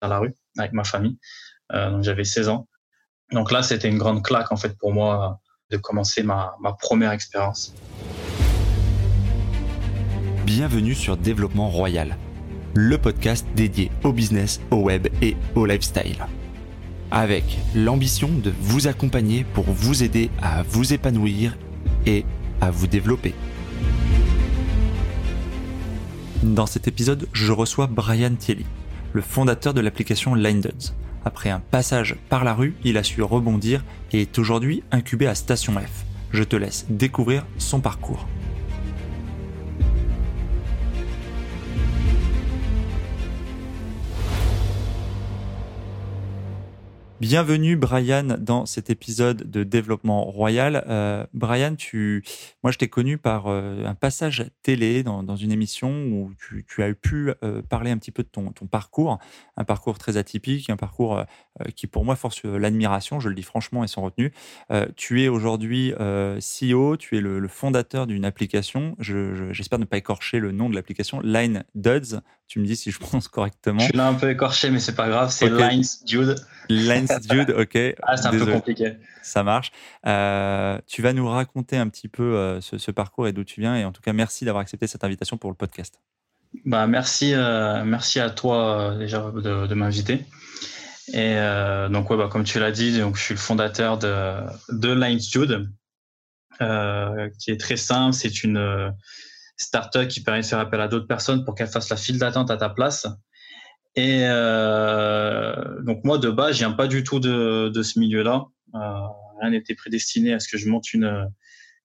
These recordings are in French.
à la rue avec ma famille. donc j'avais 16 ans. Donc là, c'était une grande claque en fait pour moi de commencer ma, ma première expérience. Bienvenue sur Développement Royal, le podcast dédié au business, au web et au lifestyle. Avec l'ambition de vous accompagner pour vous aider à vous épanouir et à vous développer. Dans cet épisode, je reçois Brian Thielly, le fondateur de l'application LineDuds. Après un passage par la rue, il a su rebondir et est aujourd'hui incubé à Station F. Je te laisse découvrir son parcours. Bienvenue Brian dans cet épisode de Développement Royal. Euh, Brian, tu, moi je t'ai connu par euh, un passage télé dans, dans, une émission où tu, tu as pu euh, parler un petit peu de ton, ton, parcours, un parcours très atypique, un parcours euh, qui pour moi force l'admiration, je le dis franchement et sans retenue. tu es aujourd'hui CEO, tu es le, le fondateur d'une application, j'espère je, ne pas écorcher le nom de l'application, Line Duds. Tu me dis si je prononce correctement. Je l'ai un peu écorché, mais c'est pas grave, c'est okay. Lines Dude. Lines Dude, ok. Ah, c'est un peu compliqué. Ça marche. Euh, tu vas nous raconter un petit peu euh, ce, ce, parcours et d'où tu viens. Et en tout cas, merci d'avoir accepté cette invitation pour le podcast. Bah, merci, euh, merci à toi déjà de, de m'inviter. Et donc, ouais, bah, comme tu l'as dit, donc, je suis le fondateur de, de Lines Dude, qui est très simple. C'est une startup qui permet de faire appel à d'autres personnes pour qu'elles fassent la file d'attente à ta place. Et euh, donc moi de base, je viens pas du tout de, de ce milieu-là. Euh, rien n'était prédestiné à ce que je monte une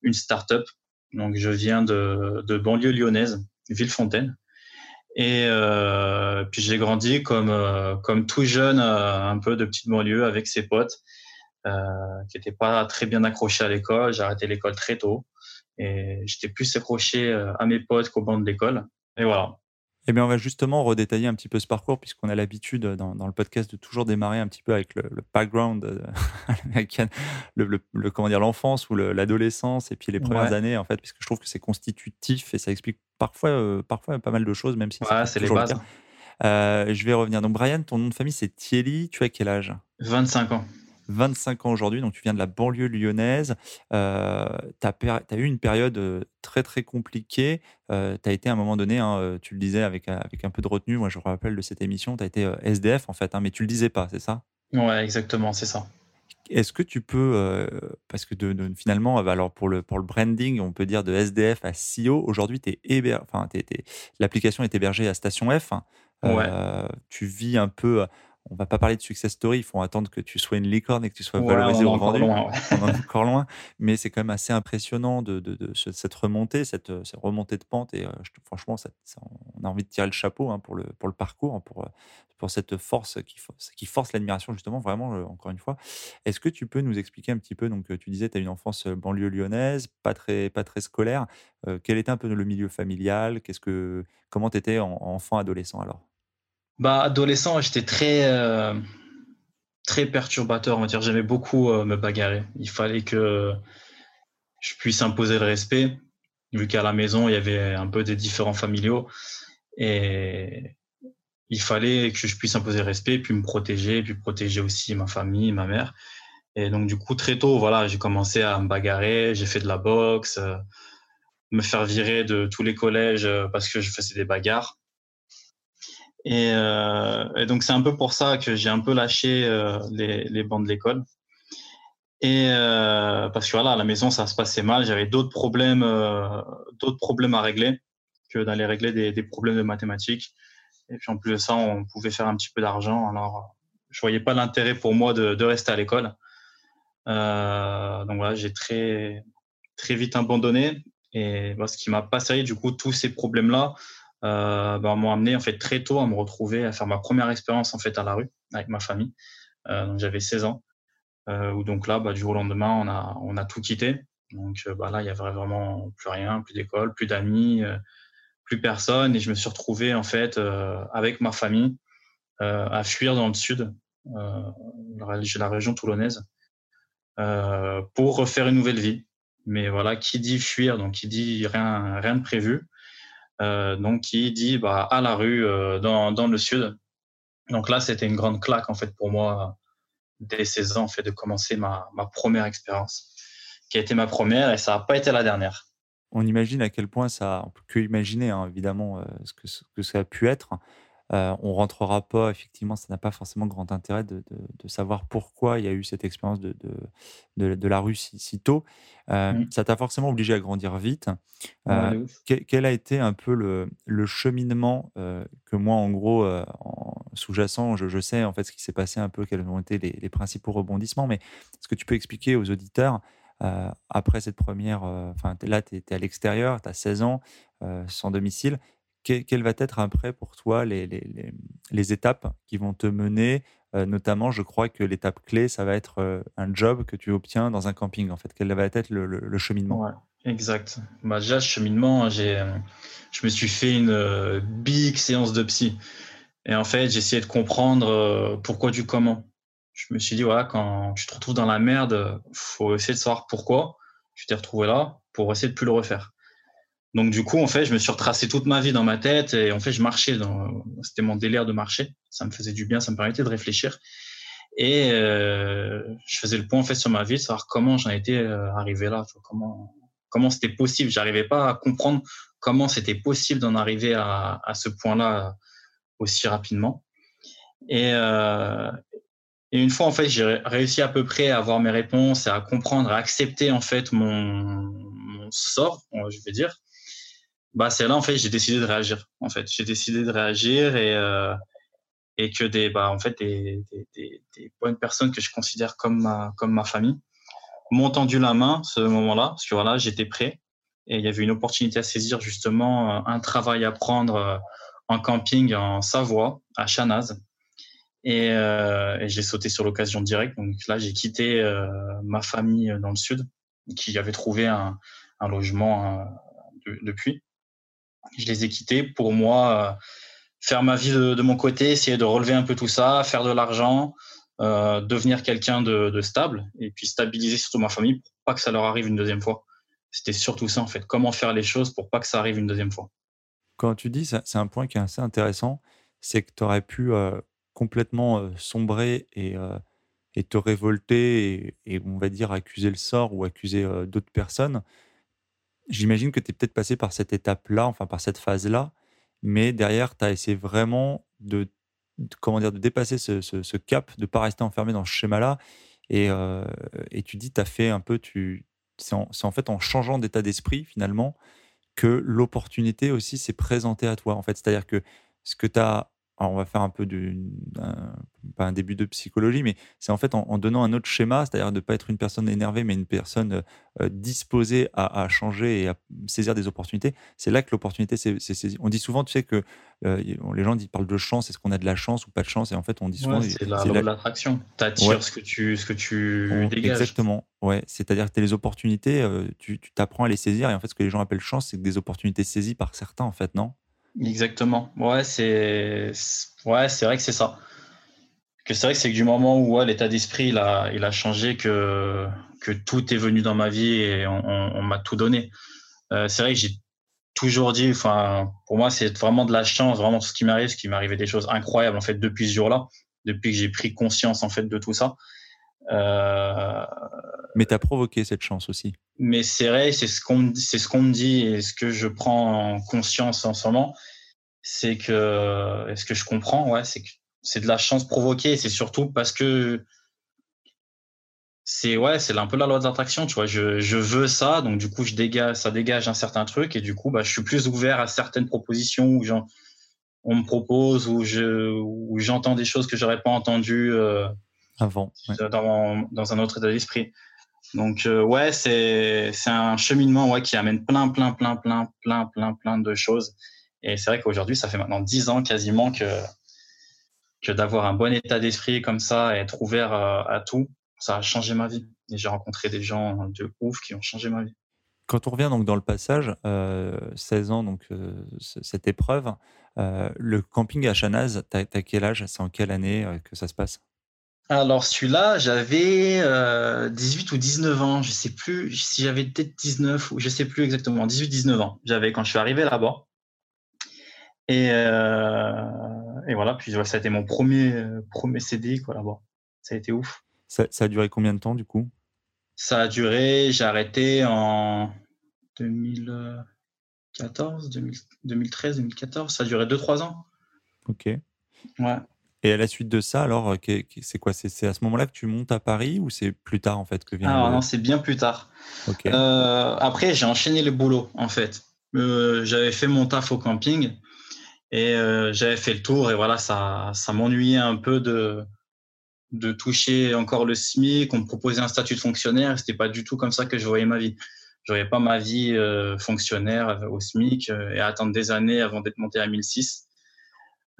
une startup. Donc je viens de, de banlieue lyonnaise, Villefontaine. Et euh, puis j'ai grandi comme euh, comme tout jeune, euh, un peu de petite banlieue avec ses potes, euh, qui n'étaient pas très bien accrochés à l'école. J'ai arrêté l'école très tôt et j'étais plus accroché à mes potes qu'aux bancs d'école. Et voilà. Eh bien, on va justement redétailler un petit peu ce parcours, puisqu'on a l'habitude dans, dans, le podcast de toujours démarrer un petit peu avec le, le background américain, le, le, le, comment dire, l'enfance ou l'adolescence, et puis les premières ouais. années, en fait, puisque je trouve que c'est constitutif et ça explique parfois, euh, parfois pas mal de choses, même si ouais, c'est les bases. Euh, je vais revenir. Donc, Brian, ton nom de famille, c'est Thierry. Tu as quel âge? 25 ans. 25 ans aujourd'hui, donc tu viens de la banlieue lyonnaise. Euh, tu as, as, eu une période euh, très très compliquée. Euh, tu as été à un moment donné, hein, tu le disais avec, avec un peu de retenue, moi je me rappelle de cette émission, tu as été SDF en fait, hein, mais tu le disais pas, c'est ça? Ouais, exactement, c'est ça. Est-ce que tu peux, euh, parce que de, de, finalement, alors pour le, pour le branding, on peut dire de SDF à CEO, aujourd'hui, enfin, l'application est hébergée à Station F. Ouais. tu vis un peu on va pas parler de success story, il faut attendre que tu sois une licorne et que tu sois ouais, valorisé ou vendu. Loin, ouais. on en est encore loin, mais c'est quand même assez impressionnant de, de, de, cette remontée, cette, cette, remontée de pente. Et euh, franchement, ça, ça, on a envie de tirer le chapeau hein, pour, le, pour le parcours, pour, pour cette force qui, qui force l'admiration, justement, vraiment, euh, encore une fois. Est-ce que tu peux nous expliquer un petit peu Donc, tu disais, tu as une enfance banlieue lyonnaise, pas très, pas très scolaire. Euh, quel était un peu le milieu familial? Qu'est-ce que, Comment tu étais en, enfant, adolescent alors? Bah, adolescent, j'étais très, euh, très perturbateur, on va. J'aimais beaucoup euh, me bagarrer. Il fallait que je puisse imposer le respect, vu qu'à la maison, il y avait un peu des différents familiaux. Et il fallait que je puisse imposer le respect, puis me protéger, puis protéger aussi ma famille, ma mère. Et donc, du coup, très tôt, voilà, j'ai commencé à me bagarrer. J'ai fait de la boxe, euh, me faire virer de tous les collèges parce que je faisais des bagarres. Et, euh, et, donc c'est un peu pour ça que j'ai un peu lâché euh, les, les, bancs de l'école. Et euh, parce que voilà, à la maison ça se passait mal, j'avais d'autres problèmes, d'autres problèmes à régler que d'aller régler des, des, problèmes de mathématiques. Et puis en plus de ça, on pouvait faire un petit peu d'argent. Alors je voyais pas l'intérêt pour moi de, de rester à l'école. Donc voilà, j'ai très très vite abandonné. Et ce qui m'a passé du coup tous ces problèmes là euh, bah, m'ont amené en fait très tôt à me retrouver à faire ma première expérience en fait à la rue avec ma famille. Euh, j'avais 16 ans. Euh, où donc là, bah, du jour au lendemain, on a on a tout quitté. Donc euh, bah, là, il y avait vraiment plus rien, plus d'école, plus d'amis, euh, plus personne, et je me suis retrouvé en fait euh, avec ma famille à fuir dans le sud, la région toulonnaise, pour refaire une nouvelle vie. Mais voilà, qui dit fuir, donc qui dit rien rien de prévu. Euh, donc qui dit bah, à la rue euh, dans, dans, le sud. Donc là, c'était une grande claque en fait pour moi dès 16 ans fait de commencer ma, ma première expérience, qui a été ma première et ça n'a pas été la dernière. On imagine à quel point ça, on peut hein, évidemment ce, que, ce que ça a pu être. Euh, on rentrera pas, effectivement, ça n'a pas forcément grand intérêt de, savoir pourquoi il y a eu cette expérience de, de, la rue si, tôt. Euh, mmh. Ça t'a forcément obligé à grandir vite. Euh, quel, a été un peu le, cheminement que moi, en gros, sous-jacent, je, sais en fait ce qui s'est passé un peu, quels ont été les, principaux rebondissements, mais est-ce que tu peux expliquer aux auditeurs après cette première, enfin là, tu es, à l'extérieur, tu as 16 ans, sans domicile quelles va être après pour toi les, les, étapes qui vont te mener euh, Notamment, je crois que l'étape clé, ça va être euh, un job que tu obtiens dans un camping. En fait, quel va être le, cheminement? Exact. Bah, déjà, cheminement, j'ai, je me suis fait une big séance de psy. Et en fait, j'ai essayé de comprendre euh, pourquoi du comment. Je me suis dit, voilà, quand tu te retrouves dans la merde, faut essayer de savoir pourquoi tu t'es retrouvé là pour essayer de plus le refaire. Donc du coup, en fait, je me suis retracé toute ma vie dans ma tête et en fait, je marchais. C'était mon délire de marcher. Ça me faisait du bien, ça me permettait de réfléchir. Et euh, je faisais le point en fait sur ma vie, savoir comment j'en étais euh, arrivé là, comment comment c'était possible. J'arrivais pas à comprendre comment c'était possible d'en arriver à, à ce point-là aussi rapidement. Et, euh, et une fois en fait, j'ai réussi à peu près à avoir mes réponses et à comprendre, à accepter en fait mon, mon sort, je vais dire bah c'est là en fait j'ai décidé de réagir en fait. J'ai décidé de réagir et euh, et que des bah en fait des, des, des, bonnes personnes que je considère comme ma comme ma famille m'ont tendu la main ce moment-là parce que voilà j'étais prêt et il y avait une opportunité à saisir justement euh, un travail à prendre euh, en camping en Savoie à Chanaz. Et, euh, et j'ai sauté sur l'occasion directe. Donc là j'ai quitté euh, ma famille dans le sud qui avait trouvé un, un logement depuis je les ai quittés pour moi euh, faire ma vie de, mon côté, essayer de relever un peu tout ça, faire de l'argent, euh, devenir quelqu'un de, stable et puis stabiliser surtout ma famille pour pas que ça leur arrive une deuxième fois. C'était surtout ça en fait, comment faire les choses pour pas que ça arrive une deuxième fois. Quand tu dis, c'est un point qui est assez intéressant, c'est que tu aurais pu euh, complètement sombrer et, et, te révolter et, on va dire accuser le sort ou accuser d'autres personnes J'imagine que tu es peut-être passé par cette étape-là, enfin par cette phase-là, mais derrière, tu as essayé vraiment de, comment dire, de dépasser ce, cap, de ne pas rester enfermé dans ce schéma-là. Et, euh, et, tu dis, tu as fait un peu, tu, c'est en, en, fait en changeant d'état d'esprit finalement que l'opportunité aussi s'est présentée à toi. En fait, c'est-à-dire que ce que tu as alors on va faire un peu du, pas un début de psychologie, mais c'est en fait en, donnant un autre schéma, c'est-à-dire de ne pas être une personne énervée, mais une personne euh, disposée à, changer et à saisir des opportunités. C'est là que l'opportunité s'est saisie. On dit souvent, tu sais, que euh, les gens ils parlent de chance, est-ce qu'on a de la chance ou pas de chance? Et en fait, on dit souvent. c'est la loi de l'attraction. Tu attires ce que tu, ce que tu dégages. Exactement. Ouais. C'est-à-dire que tu as les opportunités, euh, tu t'apprends à les saisir. Et en fait, ce que les gens appellent chance, c'est des opportunités saisies par certains, en fait, non? Exactement. Ouais, c'est ouais, c'est vrai que c'est ça. Que c'est vrai que c'est que du moment où l'état d'esprit il a, il a changé, que, que tout est venu dans ma vie et on, m'a tout donné. Euh, c'est vrai que j'ai toujours dit, enfin, pour moi, c'est vraiment de la chance, vraiment ce qui m'arrive, ce qui m'arrivait des choses incroyables en fait depuis ce jour-là, depuis que j'ai pris conscience en fait de tout ça. Euh... Mais tu as provoqué cette chance aussi. Mais c'est vrai, c'est ce qu'on c'est ce qu'on me dit et ce que je prends en conscience en ce moment, c'est que est-ce que je comprends, ouais, c'est que c'est de la chance provoquée. C'est surtout parce que c'est ouais, c'est un peu la loi de l'attraction, tu vois. Je, je veux ça, donc du coup je dégage, ça dégage un certain truc et du coup bah je suis plus ouvert à certaines propositions où on me propose ou je où j'entends des choses que j'aurais pas entendues euh, avant dans, dans un autre état d'esprit. Donc euh, ouais, c'est c'est un cheminement ouais qui amène plein plein plein plein plein plein plein de choses. Et c'est vrai qu'aujourd'hui, ça fait maintenant dix ans quasiment que que d'avoir un bon état d'esprit comme ça et être ouvert à, tout, ça a changé ma vie. Et j'ai rencontré des gens de ouf qui ont changé ma vie. Quand on revient donc dans le passage, euh, 16 ans, donc euh, cette épreuve, euh, le camping à Chanaz, tu as, quel âge? C'est en quelle année que ça se passe? Alors celui-là, j'avais 18 ou 19 ans, je sais plus si j'avais peut-être 19 ou je sais plus exactement, 18-19 ans. J'avais quand je suis arrivé là-bas. Et, et, voilà, puis ça a été mon premier, premier CD quoi, là-bas. Ça a été ouf. Ça, ça, a duré combien de temps du coup? Ça a duré, j'ai arrêté en 2014, 2013, 2014. Ça a duré 2-3 ans. Ok. Ouais. Et à la suite de ça, alors, euh, c'est quoi? C'est à ce moment-là que tu montes à Paris ou c'est plus tard en fait que vient Ah non, c'est bien plus tard. Euh, après, j'ai enchaîné le boulot en fait. Euh, j'avais fait mon taf au camping et j'avais fait le tour et voilà, ça, ça m'ennuyait un peu de, de toucher encore le SMIC. On me proposait un statut de fonctionnaire. C'était pas du tout comme ça que je voyais ma vie. Je voyais pas ma vie fonctionnaire au SMIC et attendre des années avant d'être monté à 1006.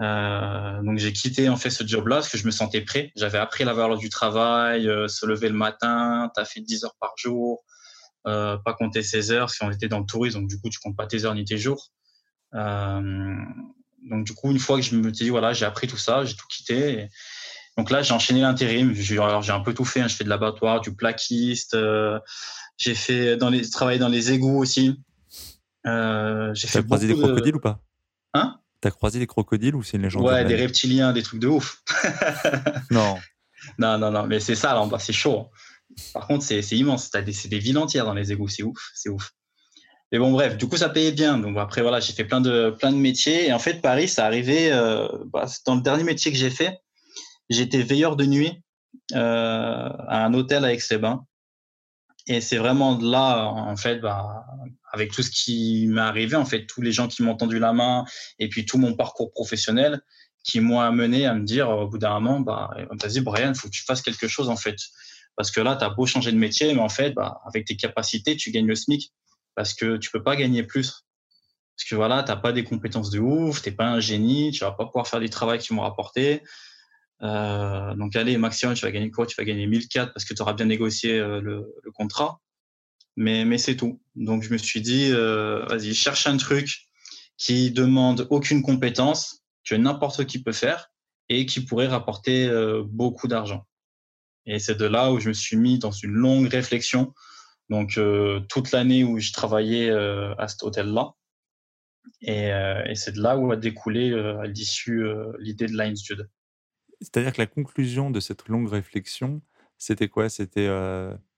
Euh, donc j'ai quitté en fait ce job-là parce que je me sentais prêt. J'avais appris la valeur du travail, euh, se lever le matin, t'as fait 10 heures par jour, euh, pas compter ses heures si on était dans le tourisme, donc du coup tu comptes pas tes heures ni tes jours. Euh, donc du coup une fois que je me dis voilà j'ai appris tout ça, j'ai tout quitté. donc là j'ai enchaîné l'intérim. Alors j'ai un peu tout fait. Hein. Je fais de l'abattoir, du plaquiste. Euh, j'ai fait dans les travailler dans les égouts aussi. j'ai fait croisé des crocodiles ou pas? Hein? T'as croisé des crocodiles ou c'est une légende Ouais, des reptiliens, des trucs de ouf. non. Non, non, non, mais c'est ça là c'est chaud. Par contre, c'est immense. Des, c'est des villes entières dans les égouts, c'est ouf, c'est ouf. Mais bon, bref, du coup, ça payait bien. Donc après, voilà, j'ai fait plein de, plein de métiers. Et en fait, Paris, ça arrivait euh, bah, dans le dernier métier que j'ai fait. J'étais veilleur de nuit euh, à un hôtel à Aix-les-Bains. Et c'est vraiment de là, en fait, bah, avec tout ce qui m'est arrivé, en fait, tous les gens qui m'ont tendu la main et puis tout mon parcours professionnel qui m'ont amené à me dire au bout d'un moment, bah, vas-y, Brian, faut que tu fasses quelque chose, en fait. Parce que là, tu as beau changer de métier, mais en fait, bah, avec tes capacités, tu gagnes le SMIC parce que tu peux pas gagner plus. Parce que voilà, t'as pas des compétences de ouf, t'es pas un génie, tu vas pas pouvoir faire du travail qui m'ont rapporté. Euh, donc allez, maximum, tu vas gagner quoi? Tu vas gagner 1004 parce que tu auras bien négocié euh, le, contrat. Mais, c'est tout. Donc je me suis dit, euh, vas-y, cherche un truc qui demande aucune compétence, que n'importe qui peut faire et qui pourrait rapporter euh, beaucoup d'argent. Et c'est de là où je me suis mis dans une longue réflexion. Donc euh, toute l'année où je travaillais à cet hôtel-là. Et, c'est de là où a découlé à l'issue l'idée de Line Studio. C'est-à-dire que la conclusion de cette longue réflexion, c'était quoi? C'était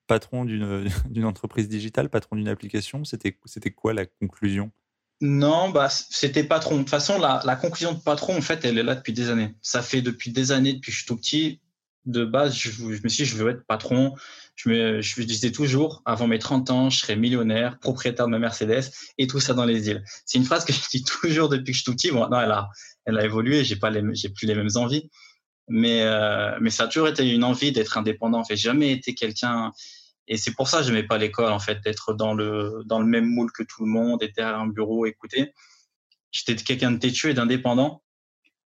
patron d'une entreprise digitale, patron d'une application C'était quoi la conclusion? Non, bah, c'était patron. De toute façon, la, conclusion de patron, en fait, elle est là depuis des années. Ça fait depuis des années, depuis que je suis tout petit. De base, je, je me suis dit, je veux être patron. Je me, je disais toujours, avant mes 30 ans, je serai millionnaire, propriétaire de ma Mercedes et tout ça dans les îles. C'est une phrase que je dis toujours depuis que je suis tout petit. Bon, non, elle a, elle a évolué. J'ai pas j'ai plus les mêmes envies mais euh, mais ça a toujours été une envie d'être indépendant. En fait, j'ai jamais été quelqu'un et c'est pour ça que j'aimais pas l'école en fait, d'être dans le dans le même moule que tout le monde, être derrière un bureau, écouter. J'étais quelqu'un de têtu et d'indépendant.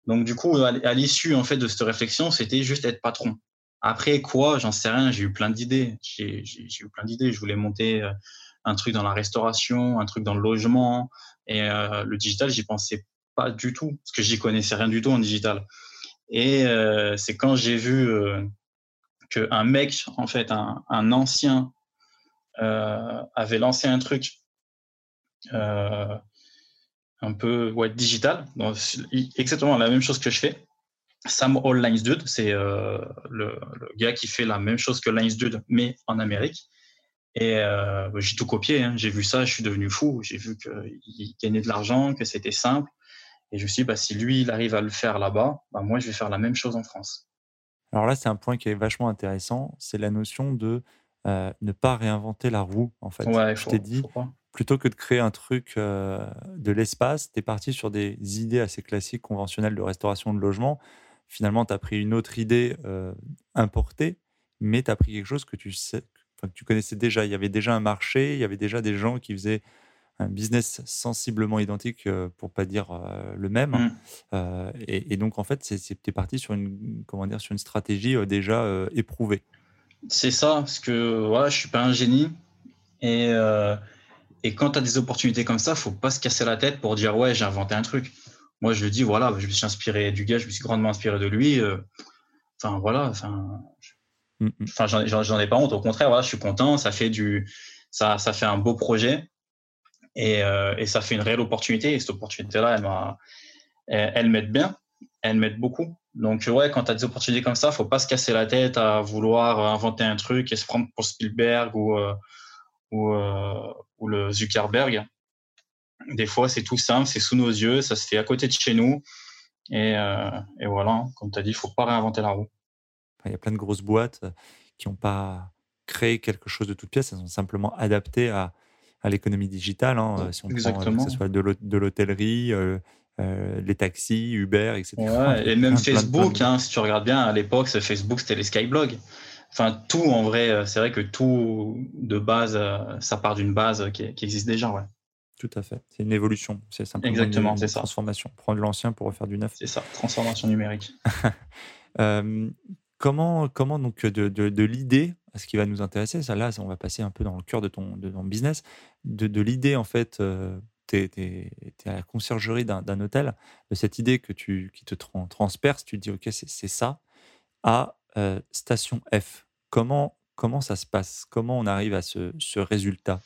Donc du coup, à l'issue en fait de cette réflexion, c'était juste être patron. Après quoi, j'en sais rien. J'ai eu plein d'idées. J'ai eu plein d'idées. Je voulais monter euh, un truc dans la restauration, un truc dans le logement et euh, le digital, j'y pensais pas du tout parce que j'y connaissais rien du tout en digital. Et euh, c'est quand j'ai vu qu'un mec, en fait, un, ancien, euh, avait lancé un truc euh, un peu ouais, digital, exactement la même chose que je fais. Sam All Lines Dude, c'est euh, le, gars qui fait la même chose que Lines Dude, mais en Amérique. Et j'ai tout copié, hein. j'ai vu ça, je suis devenu fou. J'ai vu qu'il gagnait de l'argent, que c'était simple. Et je me suis dit, bah, si lui, il arrive à le faire là-bas, bah, moi, je vais faire la même chose en France. Alors là, c'est un point qui est vachement intéressant. C'est la notion de euh, ne pas réinventer la roue, en fait. Ouais, je t'ai dit, plutôt que de créer un truc euh, de l'espace, tu es parti sur des idées assez classiques, conventionnelles de restauration de logement. Finalement, tu as pris une autre idée euh, importée, mais tu as pris quelque chose que tu, sais, que tu connaissais déjà. Il y avait déjà un marché, il y avait déjà des gens qui faisaient un business sensiblement identique, euh, pour pas dire euh, le même. Mm. Euh, et, et, donc, en fait, c'était parti sur une, comment dire, sur une stratégie déjà éprouvée. C'est ça, parce que voilà, je suis pas un génie. Et, et quand tu as des opportunités comme ça, faut pas se casser la tête pour dire ouais, j'ai inventé un truc. Moi, je le dis, voilà, je me suis inspiré du gars, je me suis grandement inspiré de lui. Enfin, voilà, enfin, mm, mm. enfin, j'en ai pas honte. Au contraire, voilà, je suis content. Ça fait du, ça, ça fait un beau projet. Et, euh, et, ça fait une réelle opportunité. Et cette opportunité-là, elle, elle, elle m'aide bien. elles m'aident beaucoup. Donc, ouais, quand tu as des opportunités comme ça, faut pas se casser la tête à vouloir inventer un truc et se prendre pour Spielberg ou, ou, ou le Zuckerberg. Des fois, c'est tout simple, c'est sous nos yeux, ça se fait à côté de chez nous. Et, et voilà, comme tu as dit, il faut pas réinventer la roue. Il y a plein de grosses boîtes qui n'ont pas créé quelque chose de toute pièce, elles ont simplement adapté à, à l'économie digitale. Hein, si on Exactement. Prend, que ce soit de l'hôtellerie, euh, euh, les taxis, Uber, etc. et même Facebook, hein, si tu regardes bien, à l'époque, Facebook, c'était les Skyblogs. Enfin, tout en vrai, euh, c'est vrai que tout de base, ça part d'une base qui, existe déjà. Ouais. Tout à fait. C'est une évolution. C'est simplement Exactement, une, transformation. Prendre l'ancien pour refaire du neuf. C'est ça, transformation numérique. comment, comment donc de, de, de l'idée ce qui va nous intéresser, ça là, on va passer un peu dans le cœur de ton, de ton business, de, l'idée en fait, euh, tu es, à la conciergerie d'un hôtel, de cette idée que tu, qui te transperce, tu te dis ok c'est ça, à euh, station F. Comment, comment ça se passe? Comment on arrive à ce, ce résultat?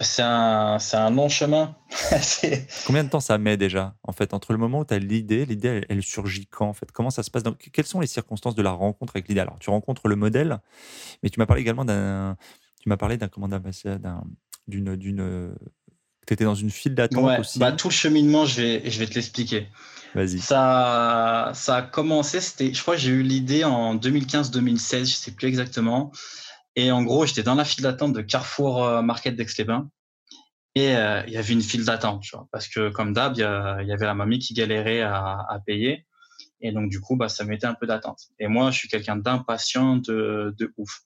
C'est un, un, long chemin. Combien de temps ça met déjà, en fait, entre le moment où tu as l'idée, l'idée, elle, surgit quand, en fait? Comment ça se passe Quelles sont les circonstances de la rencontre avec l'idée? Alors, tu rencontres le modèle, mais tu m'as parlé également d'un... Tu m'as parlé d'un commandant d'une... d'une tu étais dans une file d'attente aussi. Bah, tout le cheminement, je vais, je vais te l'expliquer. Vas-y. Ça, ça a commencé, c'était, je crois que j'ai eu l'idée en 2015-2016, je ne sais plus exactement. Et en gros, j'étais dans la file d'attente de Carrefour euh, Market d'Aix-les-Bains. Et euh, il y avait une file d'attente, parce que comme d'hab, il y, avait la mamie qui galérait à, payer. Et donc, du coup, bah, ça mettait un peu d'attente. Et moi, je suis quelqu'un d'impatient de, ouf.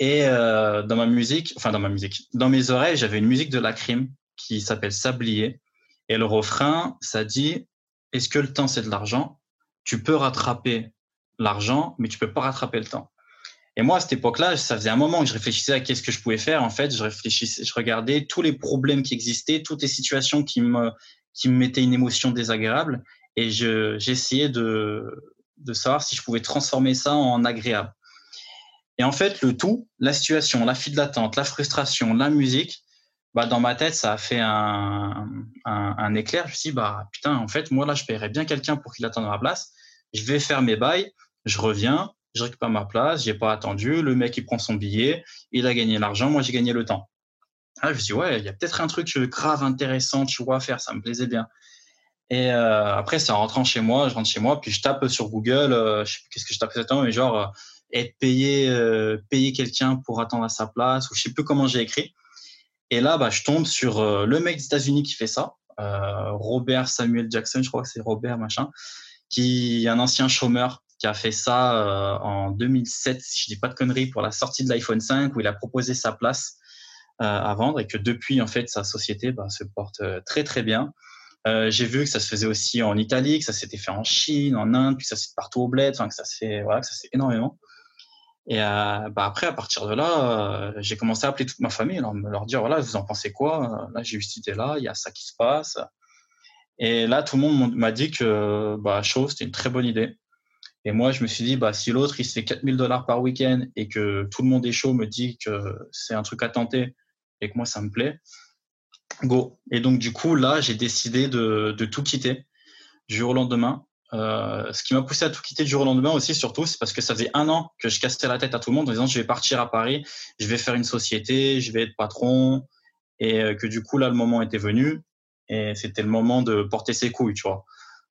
Et euh, dans ma musique, enfin dans ma musique, dans mes oreilles, j'avais une musique de la crime qui s'appelle Sablier. Et le refrain, ça dit Est-ce que le temps, c'est de l'argent? Tu peux rattraper l'argent, mais tu peux pas rattraper le temps. Et moi, à cette époque-là, ça faisait un moment que je réfléchissais à qu'est-ce que je pouvais faire. En fait, je réfléchissais, je regardais tous les problèmes qui existaient, toutes les situations qui me, qui me mettaient une émotion désagréable, et je, j'essayais de, de savoir si je pouvais transformer ça en agréable. Et en fait, le tout, la situation, la file d'attente, la frustration, la musique, bah, dans ma tête, ça a fait un, un, un éclair. Je me suis dit, bah, putain, en fait, moi, là, je paierais bien quelqu'un pour qu'il attende ma place. Je vais faire mes bails, je reviens, je récupère ma place, j'ai pas attendu, le mec il prend son billet, il a gagné l'argent, moi j'ai gagné le temps. Ah, je me suis dit, ouais, il y a peut-être un truc grave intéressant, tu vois, à faire, ça me plaisait bien. Et euh, après, c'est en rentrant chez moi, je rentre chez moi, puis je tape sur Google, euh, je sais plus qu'est-ce que je tape exactement, mais genre euh, être payé, payer quelqu'un pour attendre à sa place, ou je sais plus comment j'ai écrit. Et là, bah, je tombe sur le mec des États-Unis qui fait ça, Robert Samuel Jackson, je crois que c'est Robert machin, qui est un ancien chômeur qui a fait ça euh, en 2007, si je dis pas de conneries, pour la sortie de l'iPhone 5, où il a proposé sa place euh, à vendre et que depuis, en fait, sa société bah, se porte euh, très très bien. j'ai vu que ça se faisait aussi en Italie, que ça s'était fait en Chine, en Inde, puis ça se fait partout au bled, enfin que ça se fait, voilà, que ça énormément. Et bah après, à partir de là, j'ai commencé à appeler toute ma famille, leur, leur dire voilà, vous en pensez quoi? Là, j'ai eu cette idée-là, il y a ça qui se passe. Et là, tout le monde m'a dit que bah, chaud, c'était une très bonne idée. Et moi, je me suis dit, bah, si l'autre, il se fait 4000 dollars par week-end et que tout le monde est chaud, me dit que c'est un truc à tenter et que moi, ça me plaît, go. Et donc, du coup, là, j'ai décidé de, de, tout quitter du jour au lendemain. Euh, ce qui m'a poussé à tout quitter du jour au lendemain aussi, surtout, c'est parce que ça faisait un an que je cassais la tête à tout le monde en disant, je vais partir à Paris, je vais faire une société, je vais être patron. Et euh, que du coup, là, le moment était venu. Et c'était le moment de porter ses couilles, tu vois.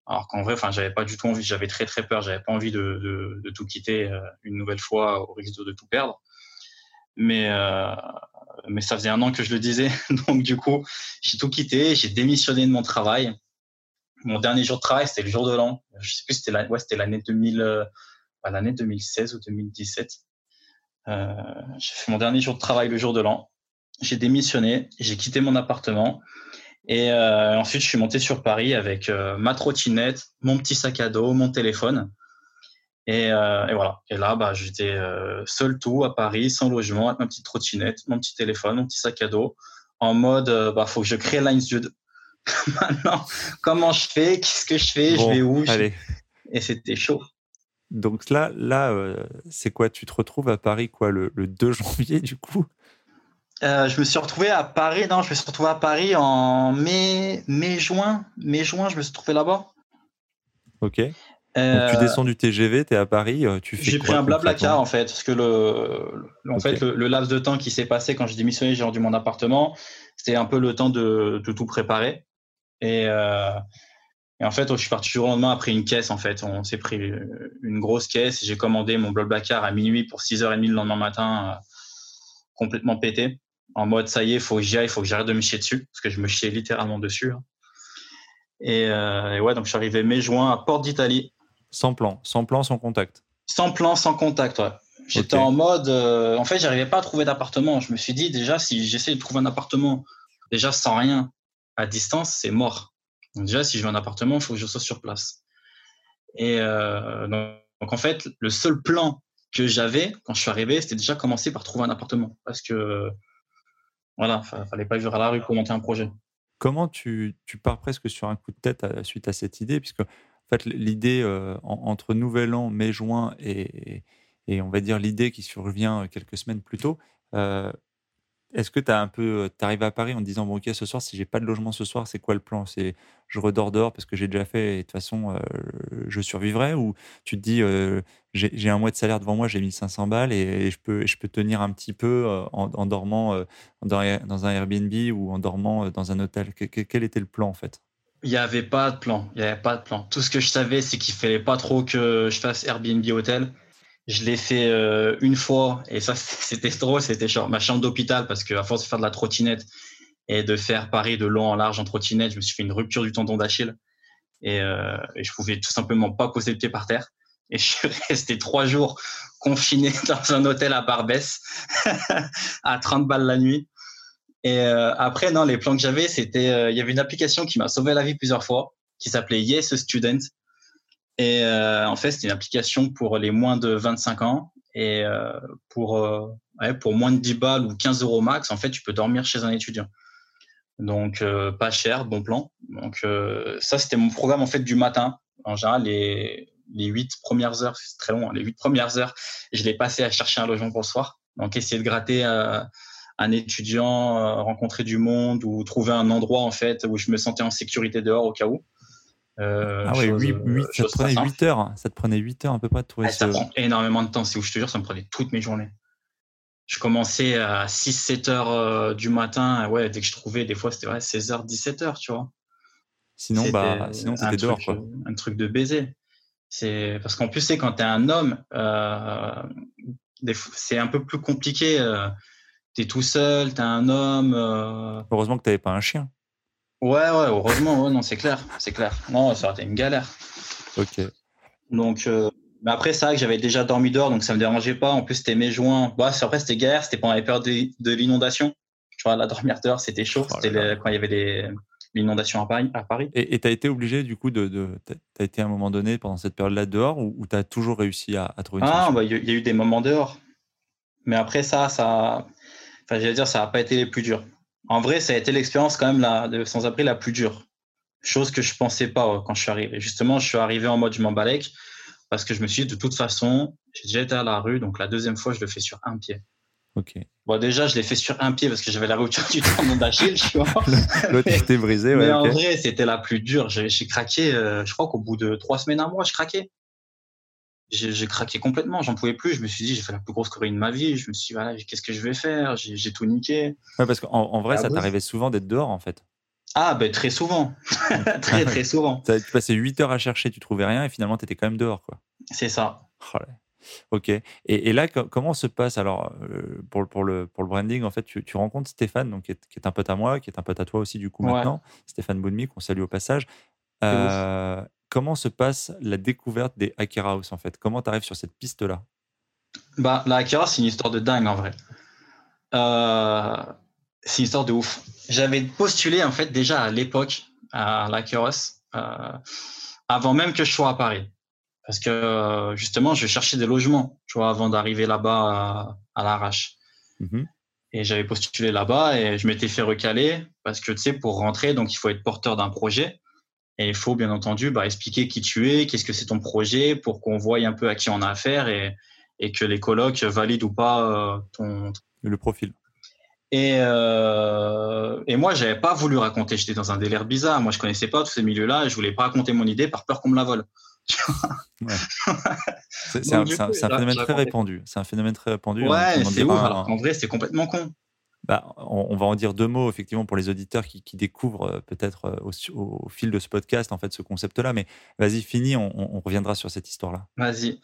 Alors qu'en vrai, enfin, j'avais pas du tout envie, j'avais très très peur, j'avais pas envie de, tout quitter euh, une nouvelle fois au risque de, tout perdre. Mais euh, mais ça faisait un an que je le disais, donc du coup, j'ai tout quitté, j'ai démissionné de mon travail. Mon dernier jour de travail, c'était le jour de l'an. Je sais plus, c'était l'année, ouais, c'était l'année 2000, euh, bah, l'année 2016 ou 2017. Euh, j'ai fait mon dernier jour de travail le jour de l'an. J'ai démissionné, j'ai quitté mon appartement et euh, ensuite, je suis monté sur Paris avec euh, ma trottinette, mon petit sac à dos, mon téléphone. Et, euh, et voilà. Et là, bah, j'étais seul tout à Paris, sans logement, avec ma petite trottinette, mon petit téléphone, mon petit sac à dos, en mode, bah, faut que je crée Lines Maintenant, comment je fais? Qu'est-ce que je fais? Je vais où? allez. Et c'était chaud. Donc là, là, c'est quoi? Tu te retrouves à Paris quoi le, le 2 janvier du coup? Euh, je me suis retrouvé à Paris. Non, je me suis retrouvé à Paris en mai, mai juin, mai juin. Je me suis retrouvé là-bas. Ok. tu descends du TGV, tu es à Paris, tu fais J'ai pris un blablacar en fait, parce que le, en fait, le, laps de temps qui s'est passé quand j'ai démissionné, j'ai rendu mon appartement, c'était un peu le temps de, tout préparer. Et, et, en fait, je suis parti du lendemain après une caisse en fait. On s'est pris une grosse caisse. J'ai commandé mon blablacar à minuit pour 6h30 le lendemain matin, complètement pété en mode ça y est, il faut que j'y aille, il faut que j'arrête de me chier dessus, parce que je me chiais littéralement dessus. Hein. Euh, et, ouais, donc je suis arrivé mai-juin à Porte d'Italie. Sans plan, sans plan, sans contact. Sans plan, sans contact, ouais. J'étais en mode, euh, en fait, j'arrivais pas à trouver d'appartement. Je me suis dit déjà, si j'essaie de trouver un appartement, déjà sans rien, à distance, c'est mort. Donc déjà, si je veux un appartement, il faut que je sois sur place. Et euh, donc, en fait, le seul plan que j'avais quand je suis arrivé, c'était déjà commencer par trouver un appartement, parce que voilà, il fallait pas vivre à la rue pour monter un projet. Comment tu, tu pars presque sur un coup de tête à, suite à cette idée Puisque en fait, l'idée euh, entre Nouvel An, mai-juin et, et, on va dire l'idée qui survient quelques semaines plus tôt, euh, est-ce que tu un peu, arrives à Paris en disant bon ok ce soir si j'ai pas de logement ce soir c'est quoi le plan? C'est je redors dehors parce que j'ai déjà fait et de toute façon je survivrai? Ou tu te dis j'ai un mois de salaire devant moi j'ai 1500 balles et, je peux je peux tenir un petit peu en, dormant dans, dans, un Airbnb ou en dormant dans un hôtel? quel était le plan en fait? Il n'y avait pas de plan, il y avait pas de plan. Tout ce que je savais, c'est qu'il fallait pas trop que je fasse Airbnb hôtel je l'ai fait euh, une fois et ça c'était trop, c'était ma chambre d'hôpital parce qu'à force de faire de la trottinette et de faire Paris de long en large en trottinette, je me suis fait une rupture du tendon d'Achille et, euh, et, je pouvais tout simplement pas poser le pied par terre. Et je suis resté trois jours confiné dans un hôtel à Barbès à 30 balles la nuit. Et euh, après, non, les plans que j'avais, c'était, euh, il y avait une application qui m'a sauvé la vie plusieurs fois, qui s'appelait Yes Student, et euh, en fait, c'est une application pour les moins de 25 ans. Et euh, pour, euh, pour moins de 10 balles ou 15 euros max, en fait, tu peux dormir chez un étudiant. Donc, pas cher, bon plan. Donc, ça, c'était mon programme en fait du matin. En général, les, les 8 premières heures, c'est très long, hein, les 8 premières heures, je l'ai passé à chercher un logement pour le soir. Donc, essayer de gratter un étudiant, rencontrer du monde ou trouver un endroit en fait où je me sentais en sécurité dehors au cas où. Euh, ah ouais, 8, euh, ça te prenait 8 heures. Ça te prenait 8 heures à peu près de trouver Ça prend énormément de temps. C'est où je te jure, ça me prenait toutes mes journées. Je commençais à 6-7 heures euh, du matin. Ouais, dès que je trouvais, des fois, c'était 16h, 17h, tu vois. Sinon, bah, sinon c'était dehors. Quoi. Un truc de baiser. C'est parce qu'en plus, c'est quand tu es un homme, euh, c'est un peu plus compliqué. tu es tout seul, tu un homme. Heureusement que tu n'avais pas un chien. Ouais, ouais, heureusement, ouais, non, c'est clair, c'est clair. Non, ça aurait été une galère. Ok. Donc, euh, mais après, c'est vrai que j'avais déjà dormi dehors, donc ça me dérangeait pas. En plus, c'était mai-juin. Bah, après, c'était galère, c'était pendant les périodes de, l'inondation. Tu vois, la dormir dehors, c'était chaud. Oh c'était quand il y avait l'inondation à Paris. À Paris. Et tu as été obligé, du coup, de. de tu as été à un moment donné pendant cette période-là dehors ou, tu as toujours réussi à, trouver une Ah, bah, il y, a eu des moments dehors. Mais après, ça, ça. Enfin, j'allais dire, ça n'a pas été les plus durs en vrai, ça a été l'expérience quand même la, de sans abri la plus dure. Chose que je pensais pas quand je suis arrivé. Justement, je suis arrivé en mode je m'embalèque parce que je me suis dit de toute façon, j'ai déjà été à la rue, donc la deuxième fois, je le fais sur un pied. Ok. Bon, déjà, je l'ai fait sur un pied parce que j'avais la rupture du tendon d'Achille, tu vois. L'autre était brisé, ouais. Mais en vrai, c'était la plus dure. J'ai craqué, euh, je crois qu'au bout de trois semaines, un mois, je craquais j'ai craqué complètement, j'en pouvais plus. Je me suis dit, j'ai fait la plus grosse chorée de ma vie. Je me suis dit, voilà, qu'est-ce que je vais faire? J'ai tout niqué. Ouais, parce qu'en en vrai, ah ça t'arrivait souvent d'être dehors, en fait. Ah, ben très souvent. très, très souvent. tu passais 8 heures à chercher, tu trouvais rien, et finalement, tu étais quand même dehors, quoi. C'est ça. Oh ok. Et, et, là, comment se passe alors euh, pour, pour, le, pour le branding En fait, tu, tu rencontres Stéphane, donc, qui est, un pote à moi, qui est un pote à toi aussi, du coup, maintenant. Stéphane Boudmi, qu'on salue au passage. Euh, comment se passe la découverte des Hacker House en fait? Comment tu arrives sur cette piste-là? Bah, La Hacker House, c'est une histoire de dingue en vrai. Euh, c'est une histoire de ouf. J'avais postulé en fait déjà à l'époque à la House, euh, avant même que je sois à Paris. Parce que justement, je cherchais des logements tu vois, avant d'arriver là-bas à, l'arrache. Mhm. Et j'avais postulé là-bas et je m'étais fait recaler parce que tu sais, pour rentrer, donc il faut être porteur d'un projet. Et il faut bien entendu bah, expliquer qui tu es, qu'est-ce que c'est ton projet, pour qu'on voie un peu à qui on a affaire et, et que les colocs valident ou pas euh, ton le profil. Et, euh, et moi, j'avais pas voulu raconter. J'étais dans un délire bizarre. Moi, je connaissais pas tous ces milieux-là. Je voulais pas raconter mon idée par peur qu'on me la vole. C'est un, phénomène très répandu. C'est un phénomène très répandu. Ouais, c'est ouf. Alors qu'en vrai, c'est complètement con. Bah, on, va en dire deux mots effectivement pour les auditeurs qui, découvrent euh, peut-être euh, au, fil de ce podcast en fait ce concept-là. Mais vas-y, fini, on, reviendra sur cette histoire-là. Vas-y.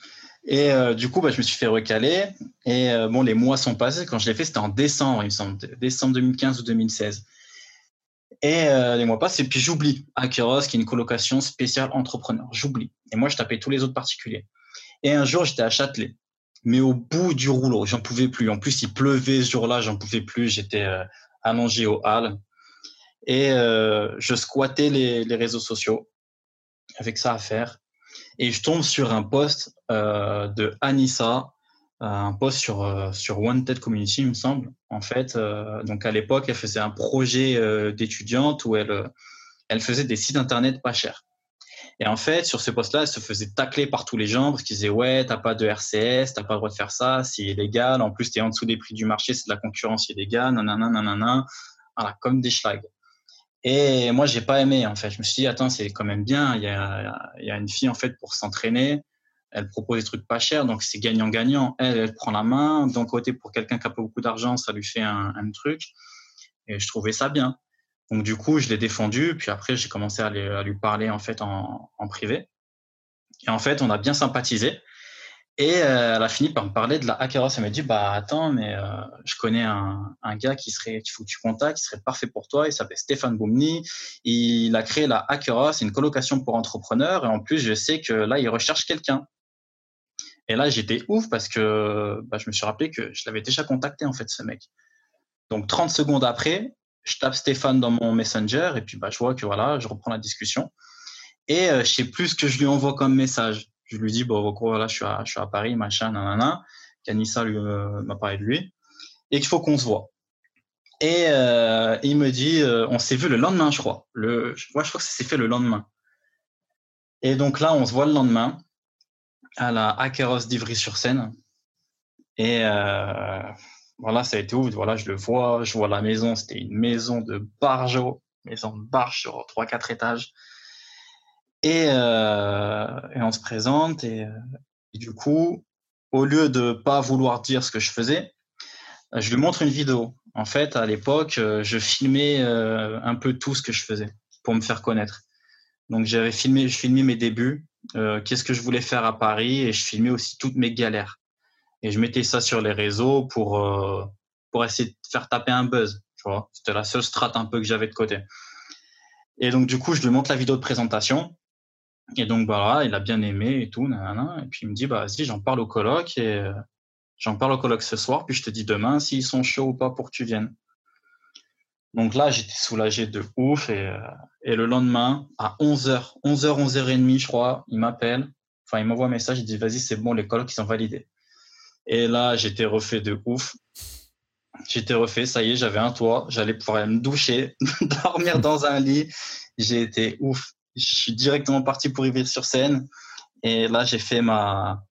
Et euh, du coup, bah, je me suis fait recaler. Et bon, les mois sont passés. Quand je l'ai fait, c'était en décembre, il me semble, décembre 2015 ou 2016. Et les mois passent et puis j'oublie Akeros, qui est une colocation spéciale entrepreneur. J'oublie. Et moi, je tapais tous les autres particuliers. Et un jour, j'étais à Châtelet mais au bout du rouleau, j'en pouvais plus. En plus, il pleuvait ce jour-là, j'en pouvais plus. J'étais euh, allongé au hall et euh, je squattais les, réseaux sociaux avec ça à faire. Et je tombe sur un post euh, de Anissa, un post sur sur Wanted Community, il me semble. En fait, donc à l'époque, elle faisait un projet d'étudiante où elle elle faisait des sites internet pas chers. Et en fait, sur ce poste-là, elle se faisait tacler par tous les gens parce qu'ils disaient Ouais, t'as pas de RCS, t'as pas le droit de faire ça, c'est illégal. En plus, t'es en dessous des prix du marché, c'est de la concurrence illégale, nanana, nanana. Voilà, comme des schlags. Et moi, j'ai pas aimé, en fait. Je me suis dit Attends, c'est quand même bien. Il y a, y a une fille, en fait, pour s'entraîner. Elle propose des trucs pas chers, donc c'est gagnant-gagnant. Elle, elle prend la main. D'un côté, pour quelqu'un qui a pas beaucoup d'argent, ça lui fait un truc. Et je trouvais ça bien. Donc du coup, je l'ai défendu, puis après j'ai commencé à, lui parler en fait en, privé. Et en fait, on a bien sympathisé. Et euh, elle a fini par me parler de la Hackeros. Elle m'a dit bah attends, mais euh, je connais un, gars qui serait qu'il faut que tu contactes, qui serait parfait pour toi. Il s'appelle Stéphane Boumni. Il a créé la Hackeros, une colocation pour entrepreneurs. Et en plus, je sais que là, il recherche quelqu'un. Et là, j'étais ouf parce que bah, je me suis rappelé que je l'avais déjà contacté en fait ce mec. Donc 30 secondes après, je tape Stéphane dans mon Messenger et puis bah, je vois que voilà, je reprends la discussion. Et euh, je sais plus ce que je lui envoie comme message. Je lui dis, bon, voilà, je suis à, Paris, machin, nanana. Kanissa lui euh, m'a parlé de lui. Et qu'il faut qu'on se voit. Et euh, il me dit, on s'est vu le lendemain, je crois. Le, moi, je crois que ça s'est fait le lendemain. Et donc là, on se voit le lendemain à la Akeros d'Ivry-sur-Seine. Et voilà, ça a été ouf. Voilà, je le vois, je vois la maison. C'était une maison de barjo, maison de barge sur 3-4 étages. Euh, et, on se présente. Et, euh, et, du coup, au lieu de pas vouloir dire ce que je faisais, je lui montre une vidéo. En fait, à l'époque, euh, je filmais un peu tout ce que je faisais pour me faire connaître. Donc, j'avais filmé, mes débuts, qu'est-ce que je voulais faire à Paris, et je filmais aussi toutes mes galères. Et je mettais ça sur les réseaux pour, euh, pour essayer de faire taper un buzz. Tu vois, c'était la seule strate un peu que j'avais de côté. Et donc, du coup, je lui montre la vidéo de présentation. Et donc, voilà, il a bien aimé et tout. Et puis, il me dit, bah, vas-y, j'en parle au colloque et euh, j'en parle au colloque ce soir. Puis, je te dis demain s'ils sont chauds ou pas pour que tu viennes. Donc là, j'étais soulagé de ouf. Et, euh, et le lendemain, à 11h, 11h, 11h30, je crois, il m'appelle. Enfin, il m'envoie un message. Il dit, vas-y, c'est bon, les colloques, ils sont validés. Et là, j'étais refait de ouf. J'étais refait, ça y est, j'avais un toit, j'allais pouvoir me doucher, dormir dans un lit. J'ai été ouf. Je suis directement parti pour vivre sur scène. Et là, j'ai fait ma.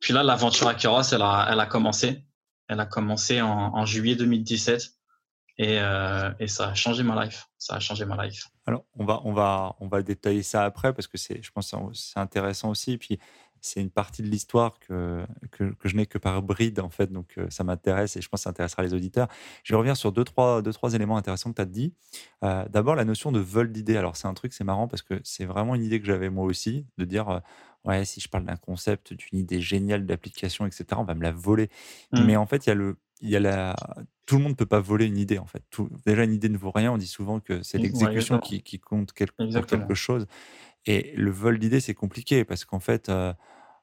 Puis là, l'aventure à Keros, elle a, elle a commencé. Elle a commencé en, juillet 2017. Et, euh, et, ça a changé ma life. Ça a changé ma life. Alors, on va, on va, on va détailler ça après parce que c'est, je pense, c'est intéressant aussi. Et puis, c'est une partie de l'histoire que, que, je n'ai que par bride, en fait. Donc, euh, ça m'intéresse et je pense que ça intéressera les auditeurs. Je vais revenir sur deux, trois, deux, trois éléments intéressants que tu as dit. Euh, d'abord, la notion de vol d'idées. Alors, c'est un truc, c'est marrant parce que c'est vraiment une idée que j'avais moi aussi, de dire, euh, ouais, si je parle d'un concept, d'une idée géniale d'application, etc., on va me la voler. Mmh. Mais en fait, il y a le. Il y a la... Tout le monde ne peut pas voler une idée, en fait. Déjà, une idée ne vaut rien. On dit souvent que c'est l'exécution qui, qui, compte quelque, quelque chose. Et le vol d'idées, c'est compliqué parce qu'en fait, euh,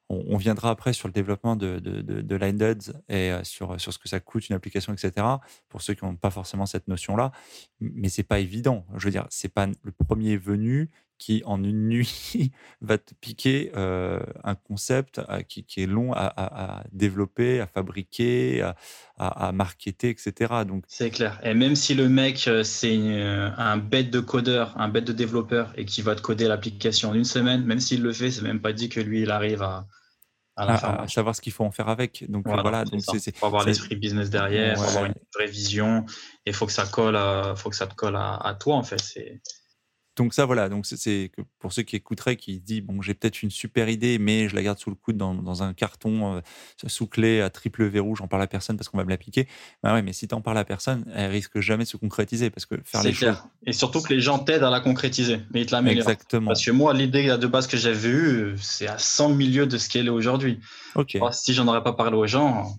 on, viendra après sur le développement de, de, de, et euh, sur, sur ce que ça coûte une application, etc. Pour ceux qui n'ont pas forcément cette notion-là, mais c'est pas évident. Je veux dire, c'est pas le premier venu qui en une nuit va te piquer euh, un concept qui, qui, est long à, développer, à fabriquer, à, à, marketer, etc. Donc c'est clair. Et même si le mec c'est un bête de codeur, un bête de développeur et qui va te coder l'application en une semaine, même s'il le fait, c'est même pas dit que lui il arrive à, à, savoir ce qu'il faut en faire avec. Donc voilà, donc c'est faut avoir l'esprit business derrière, il faut avoir une vraie vision, et faut que ça colle, faut que ça te colle à, toi en fait. C'est donc ça, voilà. Donc c'est pour ceux qui écouteraient, qui disent bon, j'ai peut-être une super idée, mais je la garde sous le coude dans, un carton euh, sous clé à triple verrou, j'en parle à personne parce qu'on va me l'appliquer. Bah ouais, mais si t'en parles à personne, elle risque jamais de se concrétiser parce que faire les clair. choses. Et surtout que les gens t'aident à la concrétiser, mais ils te l'améliorent. Exactement. Parce que moi, l'idée de base que j'avais eue, c'est à 100 milieux de ce qu'elle est aujourd'hui. Ok. si j'en aurais pas parlé aux gens,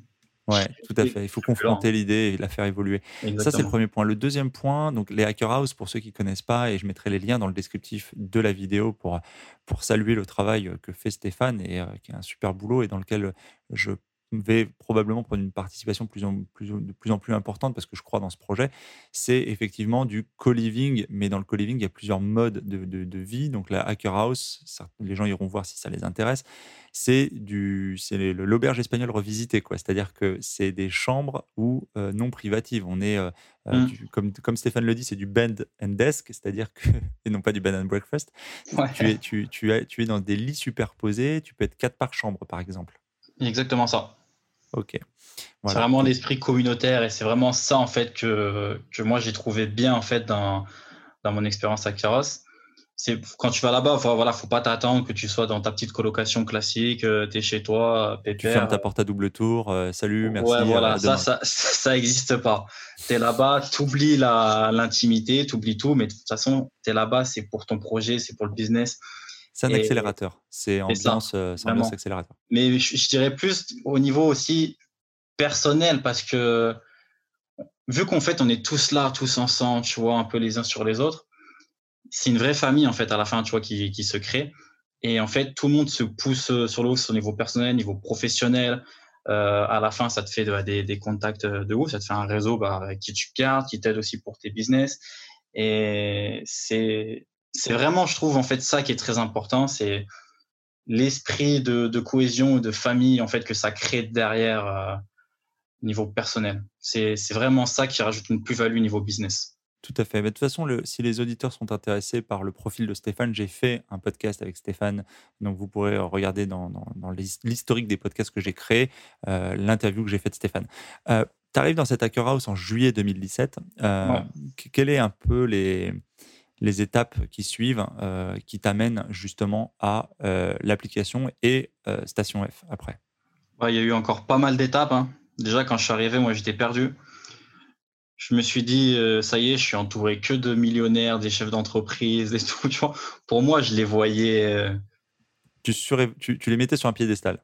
Ouais, tout à fait. Il faut confronter l'idée et la faire évoluer. Ça, c'est le premier point. Le deuxième point, donc les Hacker House, pour ceux qui connaissent pas, et je mettrai les liens dans le descriptif de la vidéo pour, pour saluer le travail que fait Stéphane et euh, qui est un super boulot et dans lequel je vais probablement prendre une participation plus en, plus, de plus en plus importante parce que je crois dans ce projet, c'est effectivement du co-living. Mais dans le co-living, il y a plusieurs modes de, de, vie. Donc la Hacker House, les gens iront voir si ça les intéresse. C'est l'auberge espagnole revisitée. C'est-à-dire que c'est des chambres ou euh, non privatives. On est, euh, euh, mmh. comme, comme Stéphane le dit, c'est du bed and desk, c'est-à-dire que et non pas du bed and breakfast. Tu es, tu, tu, es, tu es dans des lits superposés. Tu peux être quatre par chambre, par exemple. Exactement ça. Ok. C'est vraiment l'esprit communautaire et c'est vraiment ça en fait que, que moi j'ai trouvé bien en fait dans, dans mon expérience à Kairos. C'est quand tu vas là-bas, faut, voilà, faut pas t'attendre que tu sois dans ta petite colocation classique, euh, tu es chez toi, pépère. Tu fermes ta porte à double tour, euh, salut, merci. Ouais, voilà, ça, ça, ça existe pas. Tu es là-bas, tu oublies l'intimité, tu oublies tout, mais de toute façon, tu es là-bas, c'est pour ton projet, c'est pour le business. C'est un accélérateur. C'est ambiance, euh, ambiance accélérateur. Mais je, dirais plus au niveau aussi personnel parce que vu qu'en fait on est tous là, tous ensemble, tu vois, un peu les uns sur les autres, c'est une vraie famille en fait à la fin, tu vois, qui, qui se crée. Et en fait, tout le monde se pousse euh, sur le haut, au niveau personnel, niveau professionnel. Euh, à la fin, ça te fait des, des, contacts de ouf, ça te fait un réseau bah, qui tu gardes, qui t'aide aussi pour tes business. Et c'est c'est vraiment, je trouve, en fait, ça qui est très important, c'est l'esprit de, de, cohésion, de famille, en fait, que ça crée derrière euh, niveau personnel. C'est vraiment ça qui rajoute une plus-value niveau business. Tout à fait. Mais de toute façon, le, si les auditeurs sont intéressés par le profil de Stéphane, j'ai fait un podcast avec Stéphane. Donc, vous pourrez regarder dans, dans, l'historique des podcasts que j'ai créés, euh, l'interview que j'ai faite de Stéphane. Euh, tu arrives dans cette Hacker House en juillet 2017. Euh, Quel est un peu les, les étapes qui suivent, euh, qui t'amènent justement à euh, l'application et euh, Station F après Il y a eu encore pas mal d'étapes. Hein. Déjà, quand je suis arrivé, moi, j'étais perdu. Je me suis dit, ça y est, je suis entouré que de millionnaires, des chefs d'entreprise, et tout. Pour moi, je les voyais. Tu, tu, tu, les mettais sur un piédestal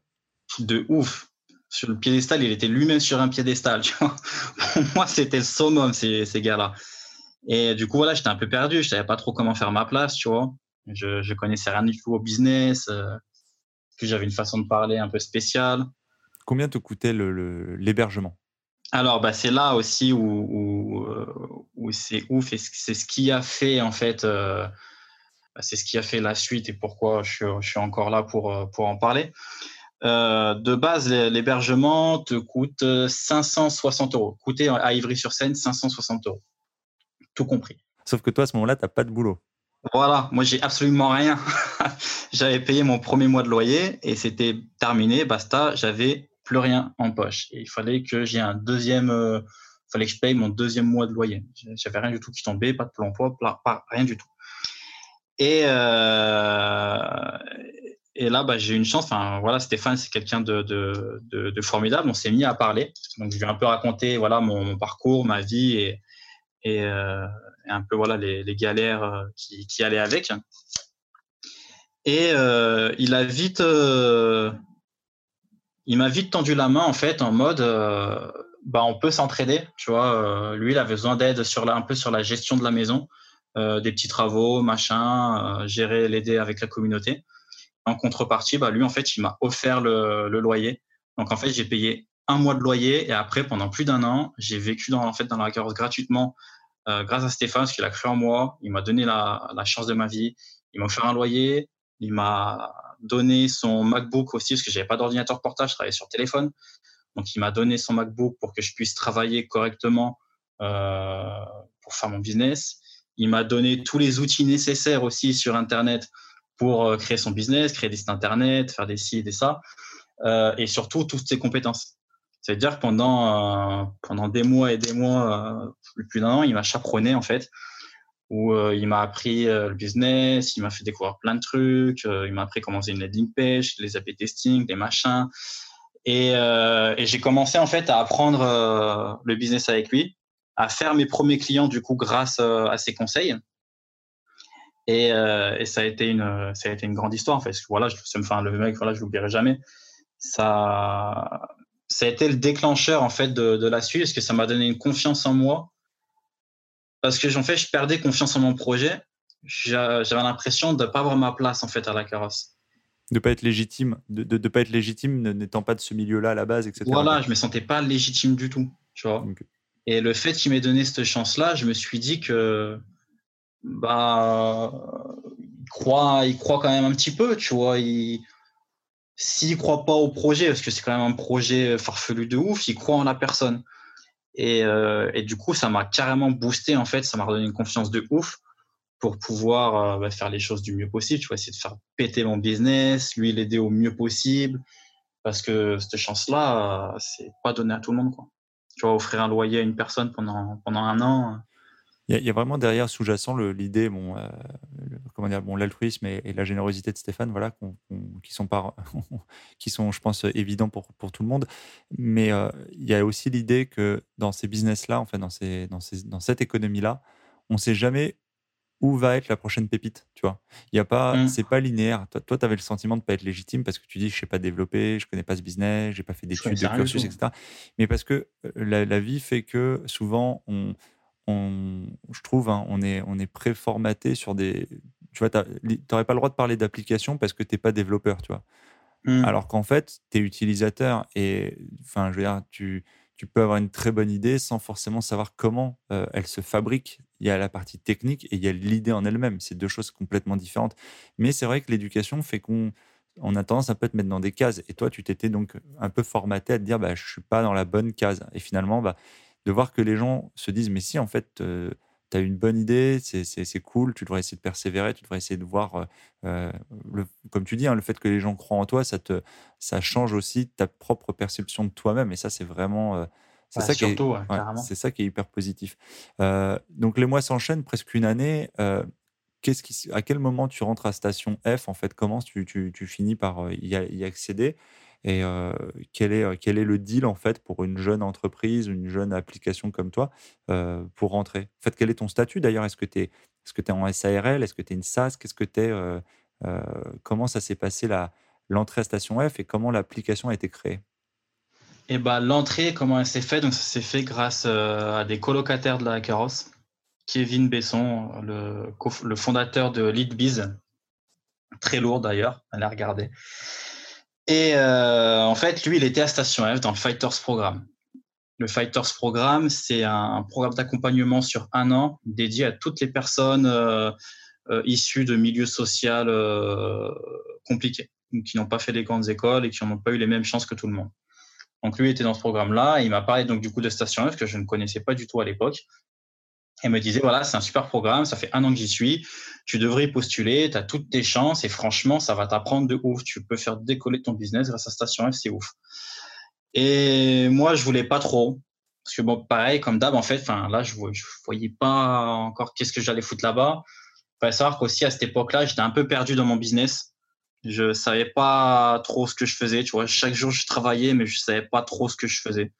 De ouf. Sur le piédestal, il était lui-même sur un piédestal. Pour moi, c'était le summum, ces, ces gars-là. Et du coup, voilà, j'étais un peu perdu. Je savais pas trop comment faire ma place, tu vois. Je, je connaissais rien du tout au business. Euh, puis j'avais une façon de parler un peu spéciale. Combien te coûtait l'hébergement? Alors, bah, c'est là aussi où, où, où c'est ouf et c'est ce qui a fait, en fait, euh, bah, c'est ce qui a fait la suite et pourquoi je suis, je suis encore là pour, euh, pour en parler. Euh, de base, l'hébergement te coûte 560 euros. Coûté à Ivry-sur-Seine, 560 euros tout compris. Sauf que toi, à ce moment-là, tu n'as pas de boulot. Voilà, moi, j'ai absolument rien. j'avais payé mon premier mois de loyer et c'était terminé, basta, j'avais plus rien en poche. Et il fallait que j'ai un deuxième, euh, fallait que je paye mon deuxième mois de loyer. J'avais rien du tout qui tombait, pas de plan emploi, pas, rien du tout. Et, euh, et là, bah, j'ai eu une chance. Enfin, voilà, Stéphane, c'est quelqu'un de, de, de, formidable. On s'est mis à parler. Donc, je lui ai un peu raconté voilà, mon parcours, ma vie et, euh, et, un peu voilà les, galères euh, qui, qui, allaient avec. Et euh, il a vite, il m'a vite tendu la main en fait en mode, bah on peut s'entraider, tu vois. lui, il avait besoin d'aide sur la, un peu sur la gestion de la maison, des petits travaux, machin, gérer, l'aider avec la communauté. En contrepartie, bah lui en fait, il m'a offert le, loyer. Donc en fait, j'ai payé un mois de loyer et après pendant plus d'un an j'ai vécu dans en fait dans la carrosse gratuitement euh, grâce à Stéphane, parce qu'il a cru en moi, il m'a donné la, la, chance de ma vie, il m'a offert un loyer, il m'a donné son MacBook aussi, parce que j'avais pas d'ordinateur portable, je travaillais sur téléphone. Donc il m'a donné son MacBook pour que je puisse travailler correctement euh, pour faire mon business. Il m'a donné tous les outils nécessaires aussi sur Internet pour euh, créer son business, créer des sites Internet, faire des sites et ça. Euh, et surtout toutes ses compétences. C'est-à-dire pendant, euh, pendant des mois et des mois, euh, plus d'un an, il m'a chaperonné en fait, où il m'a appris le business, il m'a fait découvrir plein de trucs, il m'a appris comment faisait une landing page, les A/B testing, des machins. Et, j'ai commencé en fait à apprendre le business avec lui, à faire mes premiers clients du coup grâce à ses conseils. Et, et, ça a été une ça a été une grande histoire en fait. Voilà, je, enfin le mec voilà, je l'oublierai jamais. Ça ça a été le déclencheur en fait de, de la suite parce que ça m'a donné une confiance en moi. Parce que en fait je perdais confiance en mon projet. J'avais l'impression de ne pas avoir ma place en fait à la carrosse. De pas être légitime de de, pas être légitime n'étant pas de ce milieu là à la base etc voilà je me sentais pas légitime du tout tu vois. Et le fait qu'il m'ait donné cette chance là je me suis dit que bah il croit il croit quand même un petit peu tu vois. Il s'il croit pas au projet, parce que c'est quand même un projet farfelu de ouf, il croit en la personne. Et, euh, du coup, ça m'a carrément boosté, en fait, ça m'a redonné une confiance de ouf pour pouvoir euh, bah, faire les choses du mieux possible. Tu vois, essayer de faire péter mon business, lui l'aider au mieux possible, parce que cette chance-là, c'est pas donné à tout le monde. Tu vois, offrir un loyer à une personne pendant, pendant un an, il y, a vraiment derrière sous-jacent l'idée, bon, euh, comment dire, bon, l'altruisme et, la générosité de Stéphane, voilà, qui sont qui sont, je pense, évidents pour, pour tout le monde. Mais euh, il y a aussi l'idée que dans ces business-là, enfin dans ces, dans ces, dans cette économie-là, on ne sait jamais où va être la prochaine pépite, tu vois. Il y a pas, mmh. c'est pas linéaire. Toi, tu avais le sentiment de pas être légitime parce que tu dis, je sais pas développer, je connais pas ce business, j'ai pas fait d'études, de cursus, etc. Mais parce que euh, la, la vie fait que souvent on on, je trouve, hein, on est, on est préformaté sur des. Tu vois, tu n'aurais pas le droit de parler d'application parce que tu n'es pas développeur, tu vois. Mmh. Alors qu'en fait, tu es utilisateur et enfin, je veux dire, tu, tu peux avoir une très bonne idée sans forcément savoir comment euh, elle se fabrique. Il y a la partie technique et il y a l'idée en elle-même. C'est deux choses complètement différentes. Mais c'est vrai que l'éducation fait qu'on on a tendance un peu à te mettre dans des cases. Et toi, tu t'étais donc un peu formaté à te dire, bah, je suis pas dans la bonne case. Et finalement, bah, de voir que les gens se disent mais si en fait euh, tu as une bonne idée, c'est cool, tu devrais essayer de persévérer, tu devrais essayer de voir, euh, euh, le, comme tu dis, hein, le fait que les gens croient en toi, ça, te, ça change aussi ta propre perception de toi-même et ça c'est vraiment... c'est ça, qui est, ça qui est hyper positif. donc les mois s'enchaînent, presque une année. qu'est-ce qui, à quel moment tu rentres à station F en fait? Comment tu, tu, tu finis par y, y accéder? Et quel, est, quel est le deal en fait pour une jeune entreprise, une jeune application comme toi pour rentrer? En fait, quel est ton statut d'ailleurs? Est-ce que tu es, est-ce que es en SARL Est-ce que tu es une SaaS? Qu'est-ce que tu es Comment ça s'est passé l'entrée à Station F et comment l'application a été créée? Eh ben, l'entrée, comment elle s'est faite? Donc, ça s'est fait grâce à des colocataires de la Carrosse. Kevin Besson, le, le fondateur de LeadBiz, très lourd d'ailleurs, allez regarder. Et euh, en fait, lui, il était à Station F dans le Fighters Programme. Le Fighters Programme, c'est un, programme d'accompagnement sur un an dédié à toutes les personnes euh, euh, issues de milieux sociaux compliqués, qui n'ont pas fait les grandes écoles et qui n'ont pas eu les mêmes chances que tout le monde. Donc lui était dans ce programme-là et il m'a parlé donc du coup de Station F que je ne connaissais pas du tout à l'époque et me disait voilà, c'est un super programme, ça fait un an que j'y suis, tu devrais postuler, tu as toutes tes chances et franchement, ça va t'apprendre de ouf. Tu peux faire décoller ton business grâce à Station F, c'est ouf. Et moi, je voulais pas trop. Parce que bon, pareil, comme d'hab, en fait, enfin, là, je, je voyais pas encore qu'est-ce que j'allais foutre là-bas. Il fallait savoir qu'aussi, à cette époque-là, j'étais un peu perdu dans mon business. Je savais pas trop ce que je faisais. Tu vois, chaque jour, je travaillais, mais je savais pas trop ce que je faisais.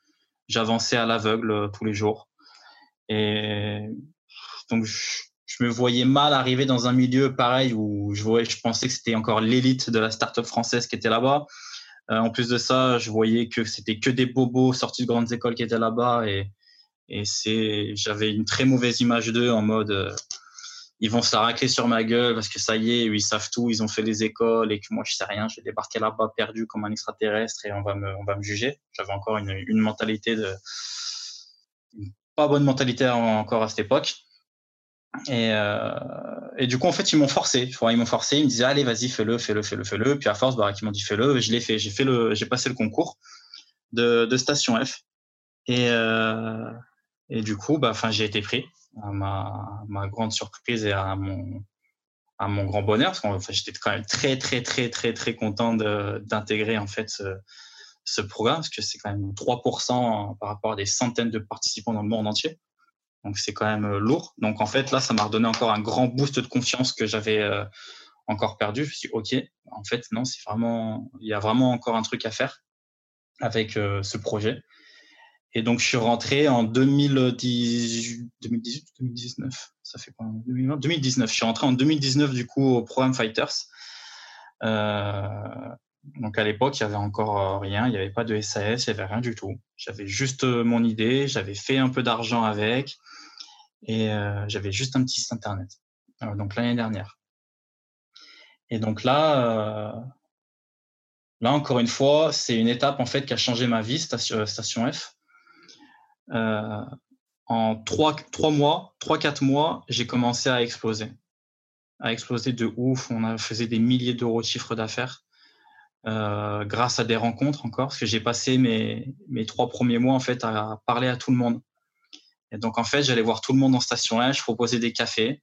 J'avançais à l'aveugle euh, tous les jours. Et donc, je, me voyais mal arriver dans un milieu pareil où je, voyais, je pensais que c'était encore l'élite de la start-up française qui était là-bas. Euh, en plus de ça, je voyais que c'était que des bobos sortis de grandes écoles qui étaient là-bas et, j'avais une très mauvaise image d'eux en mode euh, ils vont se la racler sur ma gueule parce que ça y est, ils savent tout, ils ont fait les écoles et que moi je sais rien, je vais là-bas perdu comme un extraterrestre et on va me, on va me juger. J'avais encore une, une mentalité de, pas bonne mentalité encore à cette époque. Et, euh, du coup, en fait, ils m'ont forcé. Ils m'ont forcé. Ils me disaient, allez, vas-y, fais-le, fais-le, fais-le, fais-le. Puis à force, ils m'ont dit, fais-le. Je l'ai fait. J'ai fait le, j'ai passé le concours de, Station F. Et, euh, et du coup, bah, enfin, j'ai été pris. À ma, grande surprise et à mon, grand bonheur, parce que j'étais quand même très, très, très, très, très content d'intégrer en fait ce programme, parce que c'est quand même 3% par rapport à des centaines de participants dans le monde entier. Donc c'est quand même lourd. Donc en fait là, ça m'a redonné encore un grand boost de confiance que j'avais encore perdu. Je me suis dit, ok, en fait non, c'est vraiment, il y a vraiment encore un truc à faire avec ce projet. Et donc, je suis rentré en 2018, 2018 2019. Ça fait quoi 2019. Je suis rentré en 2019, du coup, au programme Fighters. Euh, donc, à l'époque, il n'y avait encore euh, rien. Il n'y avait pas de SAS, il n'y avait rien du tout. J'avais juste euh, mon idée. J'avais fait un peu d'argent avec. Et j'avais juste un petit site internet. donc, l'année dernière. Et donc là, là, encore une fois, c'est une étape, en fait, qui a changé ma vie, Station, F euh, en trois, trois mois, trois, quatre mois, j'ai commencé à exploser. À exploser de ouf. On faisait des milliers d'euros de chiffre d'affaires. Euh, grâce à des rencontres encore, parce que j'ai passé mes, mes trois premiers mois en fait à parler à tout le monde. Et donc en fait, j'allais voir tout le monde en station 1, je proposais des cafés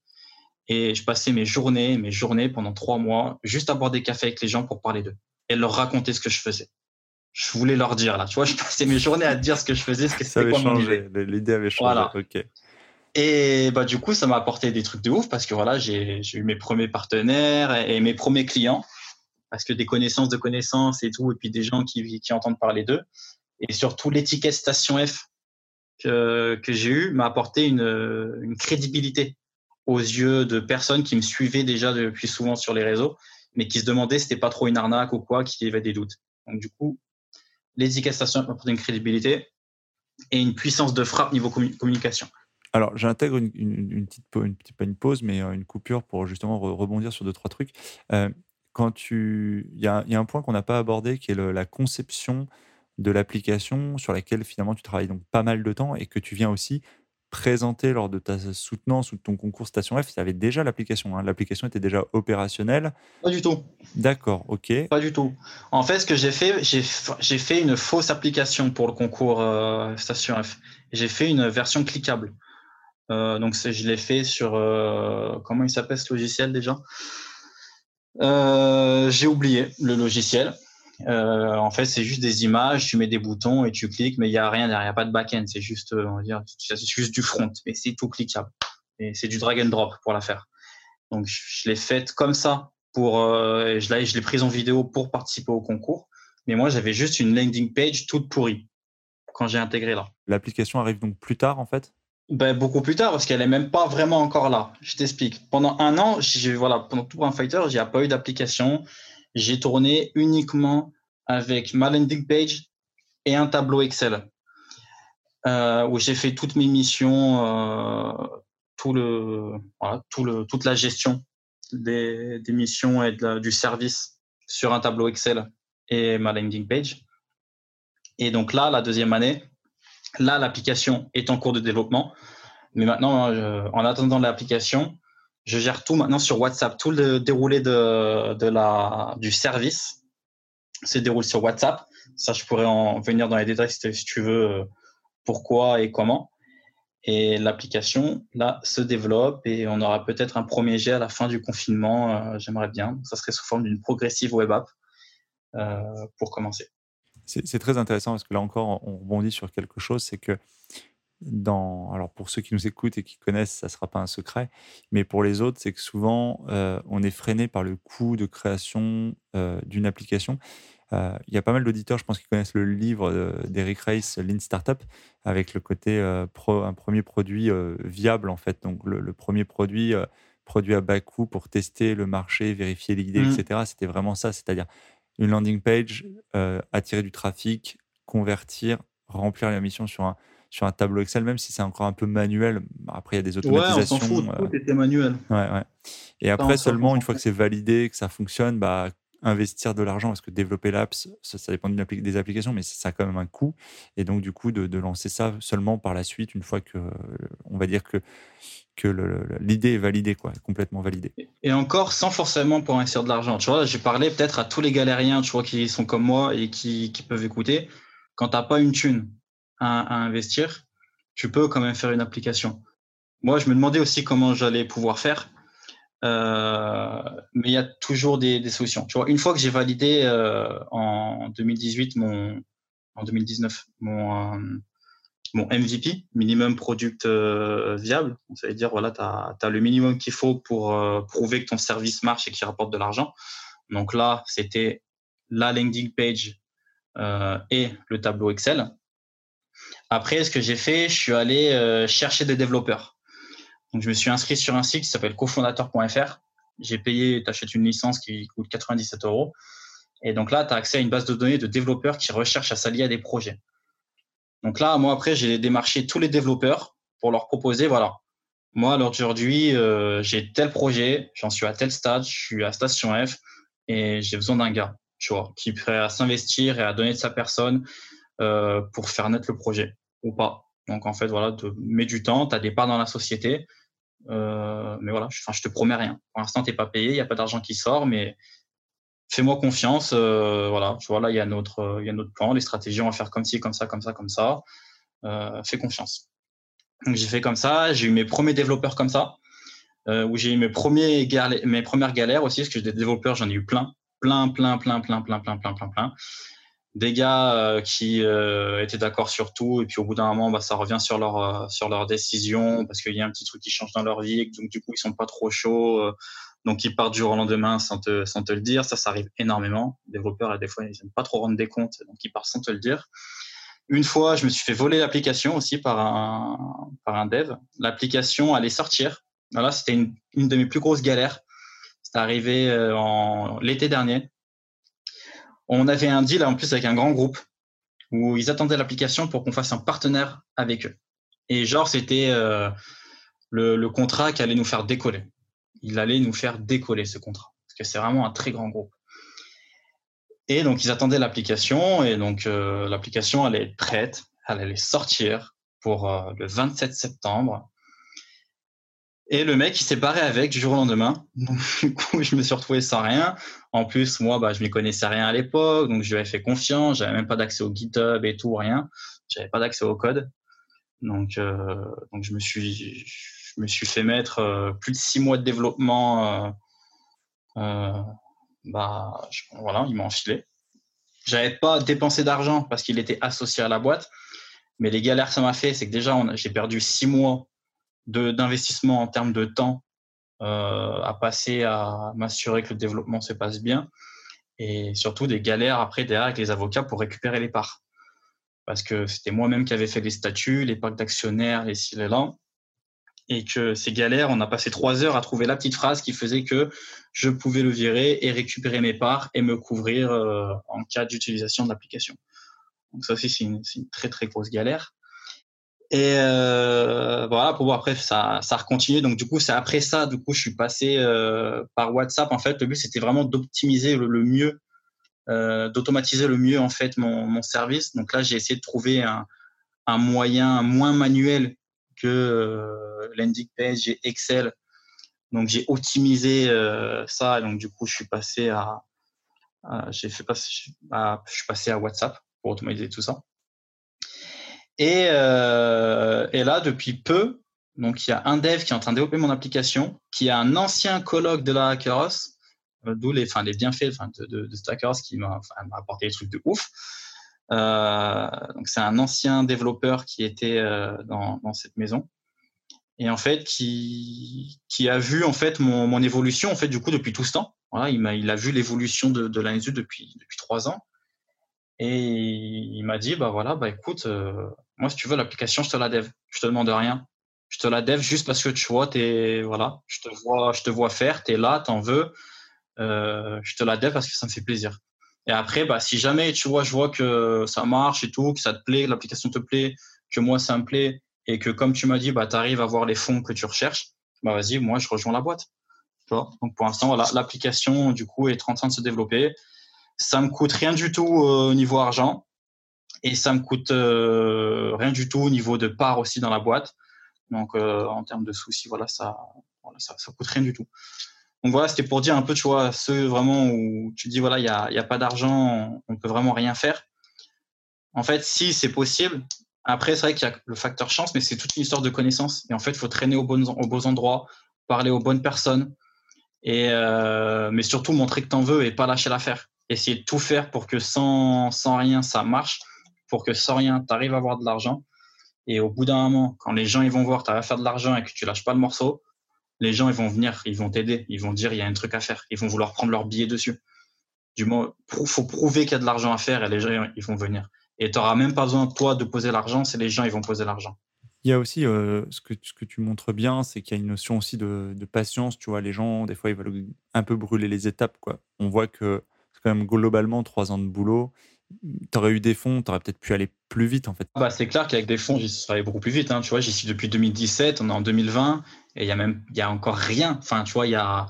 et je passais mes journées, mes journées pendant trois mois juste à boire des cafés avec les gens pour parler d'eux et leur raconter ce que je faisais je voulais leur dire là. Tu vois, je passais mes journées à dire ce que je faisais, ce que c'était quoi changé. L'idée avait changé. Voilà. Ok. Et bah du coup, ça m'a apporté des trucs de ouf parce que voilà, j'ai eu mes premiers partenaires et, mes premiers clients parce que des connaissances de connaissances et tout, et puis des gens qui, entendent parler d'eux. Et surtout, l'étiquette Station F que, j'ai eu m'a apporté une, crédibilité aux yeux de personnes qui me suivaient déjà depuis souvent sur les réseaux, mais qui se demandaient si c'était pas trop une arnaque ou quoi, qui avaient des doutes. Donc du coup, l'éducation apporte une crédibilité et une puissance de frappe niveau communication. Alors, j'intègre une, petite, une, pas une pause, mais euh, une coupure pour justement rebondir sur deux, trois trucs. Euh, quand tu, il y, a un point qu'on n'a pas abordé qui est la conception de l'application sur laquelle finalement tu travailles donc pas mal de temps et que tu viens aussi présenté lors de ta soutenance ou de ton concours Station F, tu avais déjà l'application. Hein. L'application était déjà opérationnelle. Pas du tout. D'accord, ok. Pas du tout. En fait, ce que j'ai fait, j'ai fait une fausse application pour le concours euh, Station F. J'ai fait une version cliquable. Euh, donc, je l'ai fait sur. Euh, comment il s'appelle ce logiciel déjà? J'ai oublié le logiciel. Euh, en fait, c'est juste des images, tu mets des boutons et tu cliques, mais il n'y a rien derrière, pas de back-end, c'est juste, euh, juste du front, mais c'est tout cliquable. Et c'est du drag and drop pour la faire. Donc, je l'ai faite comme ça pour, euh, je l'ai prise en vidéo pour participer au concours. Mais moi, j'avais juste une landing page toute pourrie quand j'ai intégré là. L'application arrive donc plus tard, en fait? Ben, beaucoup plus tard, parce qu'elle est même pas vraiment encore là. Je t'explique. Pendant un an, j'ai, voilà, pendant tout un fighter, a pas eu d'application j'ai tourné uniquement avec ma landing page et un tableau Excel euh, où j'ai fait toutes mes missions, euh, tout le, voilà, tout le, toute la gestion des, des missions et du service sur un tableau Excel et ma landing page. Et donc là, la deuxième année, là, l'application est en cours de développement. Mais maintenant, euh, en attendant l'application, je gère tout maintenant sur WhatsApp. Tout le déroulé du service se déroule sur WhatsApp. Ça, je pourrais en venir dans les détails si tu veux, euh, pourquoi et comment. Et l'application, là, se développe et on aura peut-être un premier jet à la fin du confinement. Euh, j'aimerais bien. Ça serait sous forme d'une progressive web app pour commencer. C'est très intéressant parce que là encore, on rebondit sur quelque chose, c'est que dans, alors pour ceux qui nous écoutent et qui connaissent, ça ne sera pas un secret, mais pour les autres, c'est que souvent, euh, on est freiné par le coût de création euh, d'une application. Euh, il y a pas mal d'auditeurs, je pense, qui connaissent le livre d'Eric Rice, Lean Startup, avec le côté pro, un premier produit viable, en fait. Donc, le, premier produit, produit à bas coût pour tester le marché, vérifier l'idée, mmh. etc. C'était vraiment ça, c'est-à-dire une landing page, attirer du trafic, convertir, remplir la mission sur un, sur un tableau Excel, même si c'est encore un peu manuel. Après, il y a des automatisations. Ouais, on s'en fout, tout était manuel. Ouais, ouais. Et après, seulement une fois que c'est validé, que ça fonctionne, bah, investir de l'argent, parce que développer l'apps, ça, dépend des applications, mais ça a quand même un coût. Et donc, du coup, de, lancer ça seulement par la suite, une fois que, on va dire que, que l'idée est validée, quoi, complètement validée. Et encore, sans forcément pour investir de l'argent. Tu vois, j'ai parlé peut-être à tous les galériens, tu vois, qui sont comme moi et qui, qui peuvent écouter. Quand tu n'as pas une thune, à, investir, tu peux quand même faire une application. Moi, je me demandais aussi comment j'allais pouvoir faire. Euh, mais il y a toujours des, solutions. Tu vois, une fois que j'ai validé euh, en 2018 mon, en 2019 mon, euh, mon MVP, minimum product viable. Ça veut dire, voilà, tu as, le minimum qu'il faut pour prouver que ton service marche et qu'il rapporte de l'argent. Donc là, c'était la landing page et le tableau Excel. Après, ce que j'ai fait, je suis allé chercher des développeurs. Donc, je me suis inscrit sur un site qui s'appelle cofondateur.fr. J'ai payé, tu achètes une licence qui coûte 97 euros. Et donc là, tu as accès à une base de données de développeurs qui recherchent à s'allier à des projets. Donc là, moi, après, j'ai démarché tous les développeurs pour leur proposer, voilà, moi, aujourd'hui, euh, j'ai tel projet, j'en suis à tel stade, je suis à Station F et j'ai besoin d'un gars, tu vois, qui est prêt à s'investir et à donner de sa personne euh, pour faire naître le projet ou pas. Donc, en fait, voilà, tu mets du temps, tu as des parts dans la société, euh, mais voilà, je, je te promets rien. Pour l'instant, tu n'es pas payé, il n'y a pas d'argent qui sort, mais fais-moi confiance. Euh, voilà, tu vois, là, il y, a notre, il y a notre plan, les stratégies, on va faire comme ci, comme ça, comme ça, comme ça. Euh, fais confiance. Donc, j'ai fait comme ça. J'ai eu mes premiers développeurs comme ça, euh, où j'ai eu mes, premiers mes premières galères aussi, parce que des développeurs, j'en ai eu plein, plein, plein, plein, plein, plein, plein, plein, plein, plein. Des gars qui étaient d'accord sur tout, et puis au bout d'un moment, bah, ça revient sur leur, sur leur décision, parce qu'il y a un petit truc qui change dans leur vie, donc du coup, ils sont pas trop chauds donc ils partent du jour au lendemain sans te, sans te le dire. Ça, ça arrive énormément. Les développeurs, des fois, ils n'aiment pas trop rendre des comptes, donc ils partent sans te le dire. Une fois, je me suis fait voler l'application aussi par un, par un dev. L'application allait sortir. Voilà, c'était une, une de mes plus grosses galères. C'est arrivé euh, en l'été dernier. On avait un deal en plus avec un grand groupe où ils attendaient l'application pour qu'on fasse un partenaire avec eux. Et genre, c'était euh, le, contrat qui allait nous faire décoller il allait nous faire décoller ce contrat. Parce que c'est vraiment un très grand groupe. Et donc, ils attendaient l'application. Et donc, euh, l'application allait être prête. Elle allait sortir pour euh, le 27 septembre. Et le mec, il s'est barré avec du jour au lendemain. Du coup, je me suis retrouvé sans rien. En plus, moi, bah, je ne connaissais rien à l'époque. Donc, je lui avais fait confiance. J'avais même pas d'accès au GitHub et tout, rien. J'avais pas d'accès au code. Donc, euh, je me suis, fait mettre euh, plus de six mois de développement. Euh, bah, voilà, il m'a enfilé. J'avais pas dépensé d'argent parce qu'il était associé à la boîte. Mais les galères que ça m'a fait, c'est que déjà, j'ai perdu six mois d'investissement en termes de temps à passer à m'assurer que le développement se passe bien. Et surtout des galères après derrière avec les avocats pour récupérer les parts. Parce que c'était moi-même qui avais fait les statuts, les packs d'actionnaires, les ci, les là et que ces galères, on a passé trois heures à trouver la petite phrase qui faisait que je pouvais le virer et récupérer mes parts et me couvrir euh, en cas d'utilisation de l'application. Donc ça aussi, c'est une, très très grosse galère. Et euh, voilà, pour voir après, ça, ça a continué. Donc du coup, c'est après ça, du coup, je suis passé euh, par WhatsApp. En fait, le but, c'était vraiment d'optimiser le, mieux, d'automatiser le mieux en fait mon, mon service. Donc là, j'ai essayé de trouver un, un moyen moins manuel que euh, landing page et Excel. Donc j'ai optimisé euh, ça. donc du coup, je suis passé à, j'ai fait passer, à, je suis passé à WhatsApp pour automatiser tout ça. Et, euh, et, là, depuis peu, donc il y a un dev qui est en train de développer mon application, qui a un ancien colloque de la Hackeros, d'où les, bienfaits de, de, de qui m'a apporté des trucs de ouf. Euh, donc c'est un ancien développeur qui était euh, dans, cette maison et en fait qui, a vu en fait mon, évolution en fait du coup depuis tout ce temps. Il a vu l'évolution de, de l'ANSU depuis depuis trois ans et il m'a dit bah voilà bah écoute euh, moi si tu veux l'application je te la dev, je te demande rien, je te la dev juste parce que tu vois t'es voilà je te vois je te vois faire, t'es là, t'en veux, euh, je te la dev parce que ça me fait plaisir. Et après, bah, si jamais tu vois, je vois que ça marche et tout, que ça te plaît, que l'application te plaît, que moi ça me plaît, et que comme tu m'as dit, bah, tu arrives à voir les fonds que tu recherches, bah vas-y, moi je rejoins la boîte. Tu Donc pour l'instant, voilà, l'application du coup est en train de se développer. Ça me coûte rien du tout euh, au niveau argent, et ça me coûte euh, rien du tout au niveau de part aussi dans la boîte. Donc euh, en termes de soucis, voilà, ça, voilà, ça, coûte rien du tout. Donc voilà, c'était pour dire un peu, tu vois, ceux vraiment où tu dis, voilà, il n'y a, a pas d'argent, on peut vraiment rien faire. En fait, si c'est possible, après, c'est vrai qu'il y a le facteur chance, mais c'est toute une histoire de connaissances. Et en fait, il faut traîner aux bons, aux endroits, parler aux bonnes personnes, et, euh, mais surtout montrer que tu en veux et pas lâcher l'affaire. Essayer de tout faire pour que sans, sans rien, ça marche, pour que sans rien, tu arrives à avoir de l'argent. Et au bout d'un moment, quand les gens ils vont voir, tu vas faire de l'argent et que tu lâches pas le morceau, les gens ils vont venir, ils vont t'aider, ils vont dire il y a un truc à faire, ils vont vouloir prendre leur billet dessus. Du moins, faut prouver qu'il y a de l'argent à faire et les gens ils vont venir. Et tu n'auras même pas besoin toi de poser l'argent, c'est les gens ils vont poser l'argent. Il y a aussi euh, ce, que, tu montres bien, c'est qu'il y a une notion aussi de, patience. Tu vois, les gens, des fois, ils veulent un peu brûler les étapes. On voit que c'est quand même globalement trois ans de boulot tu aurais eu des fonds, tu aurais peut-être pu aller plus vite en fait. Bah, c'est clair qu'avec des fonds, j'y serais allé beaucoup plus vite. Hein. Tu vois, j'y suis depuis 2017, on est en 2020 et il y a même il y a encore rien. Enfin, tu vois, il y a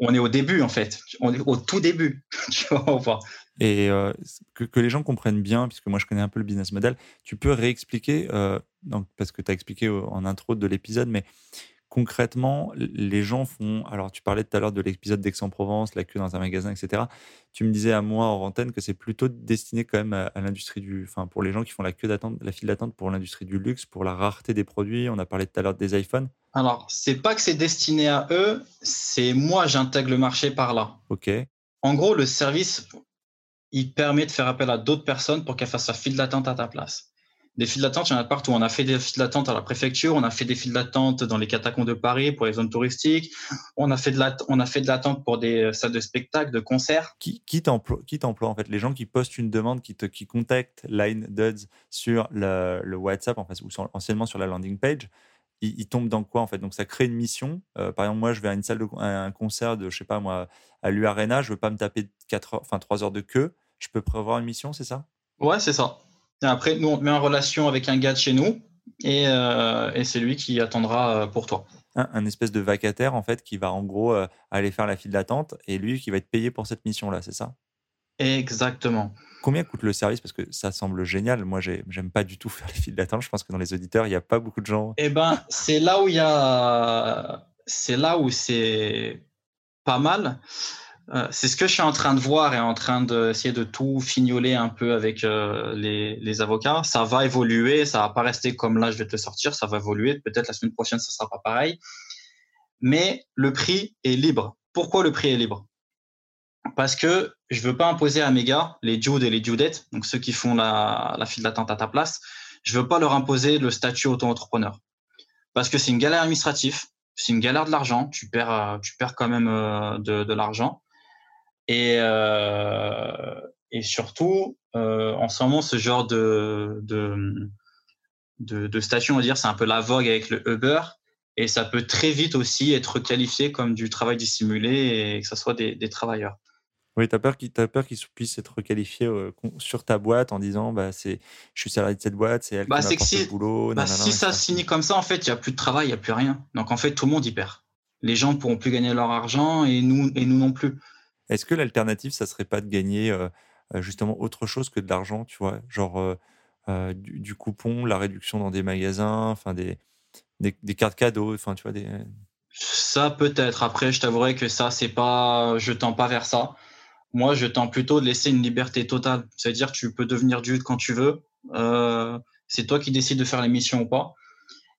on est au début en fait, on est au tout début. tu vois, Et euh, que, que, les gens comprennent bien, puisque moi je connais un peu le business model, tu peux réexpliquer, euh, donc, parce que tu as expliqué en intro de l'épisode, mais concrètement, les gens font. Alors, tu parlais tout à l'heure de l'épisode d'Aix-en-Provence, la queue dans un magasin, etc. Tu me disais à moi en antenne que c'est plutôt destiné quand même à, l'industrie du. Enfin, pour les gens qui font la queue d'attente, la file d'attente pour l'industrie du luxe, pour la rareté des produits. On a parlé tout à l'heure des iPhones. Alors, c'est pas que c'est destiné à eux, c'est moi, j'intègre le marché par là. OK. En gros, le service, il permet de faire appel à d'autres personnes pour qu'elles fassent la file d'attente à ta place. Des files d'attente, il y en a partout. On a fait des files d'attente à la préfecture, on a fait des files d'attente dans les catacombes de Paris pour les zones touristiques, on a fait de l'attente pour des salles de spectacle, de concerts. Qui, qui t'emploie en fait? Les gens qui postent une demande, qui, te, qui contactent Line Duds sur le, WhatsApp, en fait, ou anciennement sur la landing page, ils, tombent dans quoi en fait? Donc ça crée une mission. Euh, par exemple, moi, je vais à une salle de un concert de, je sais pas moi, à l'U Arena, je veux pas me taper 4 heures, enfin 3 heures de queue. Je peux prévoir une mission, c'est ça? Ouais, c'est ça après, nous, on te met en relation avec un gars de chez nous euh, et, c'est lui qui attendra euh, pour toi. Un, espèce de vacataire, en fait, qui va en gros euh, aller faire la file d'attente et lui qui va être payé pour cette mission-là, c'est ça? Exactement. Combien coûte le service? Parce que ça semble génial. Moi, j'aime pas du tout faire les files d'attente. Je pense que dans les auditeurs, il n'y a pas beaucoup de gens. Eh ben, c'est là où il y a. C'est là où c'est pas mal. Euh, c'est ce que je suis en train de voir et en train d'essayer de tout fignoler un peu avec euh, les, avocats. Ça va évoluer, ça va pas rester comme là, je vais te sortir, ça va évoluer. Peut-être la semaine prochaine, ça sera pas pareil. Mais le prix est libre. Pourquoi le prix est libre? Parce que je veux pas imposer à mes gars, les Jude et les Judettes, donc ceux qui font la, file d'attente à ta place, je veux pas leur imposer le statut auto-entrepreneur. Parce que c'est une galère administrative, c'est une galère de l'argent, tu perds, euh, tu perds quand même de l'argent. Et, euh, et surtout, euh, en ce moment, ce genre de, de, de, de station, on va dire, c'est un peu la vogue avec le Uber. Et ça peut très vite aussi être qualifié comme du travail dissimulé et que ce soit des, des travailleurs. Oui, tu as peur qu'ils puissent être requalifiés euh, sur ta boîte en disant bah, c'est, je suis salarié de cette boîte, c'est elle bah, qui si, le boulot. Bah, si ça se finit comme ça, en fait, il n'y a plus de travail, il n'y a plus rien. Donc en fait, tout le monde y perd. Les gens pourront plus gagner leur argent et nous, et nous non plus. Est-ce que l'alternative, ça serait pas de gagner justement autre chose que de l'argent, tu vois, genre du, coupon, la réduction dans des magasins, enfin des, des, cartes cadeaux, enfin tu vois des. Ça peut-être. Après, je t'avouerai que ça, c'est pas, je tends pas vers ça. Moi, je tends plutôt de laisser une liberté totale. C'est-à-dire, tu peux devenir dude quand tu veux. c'est toi qui décides de faire l'émission ou pas.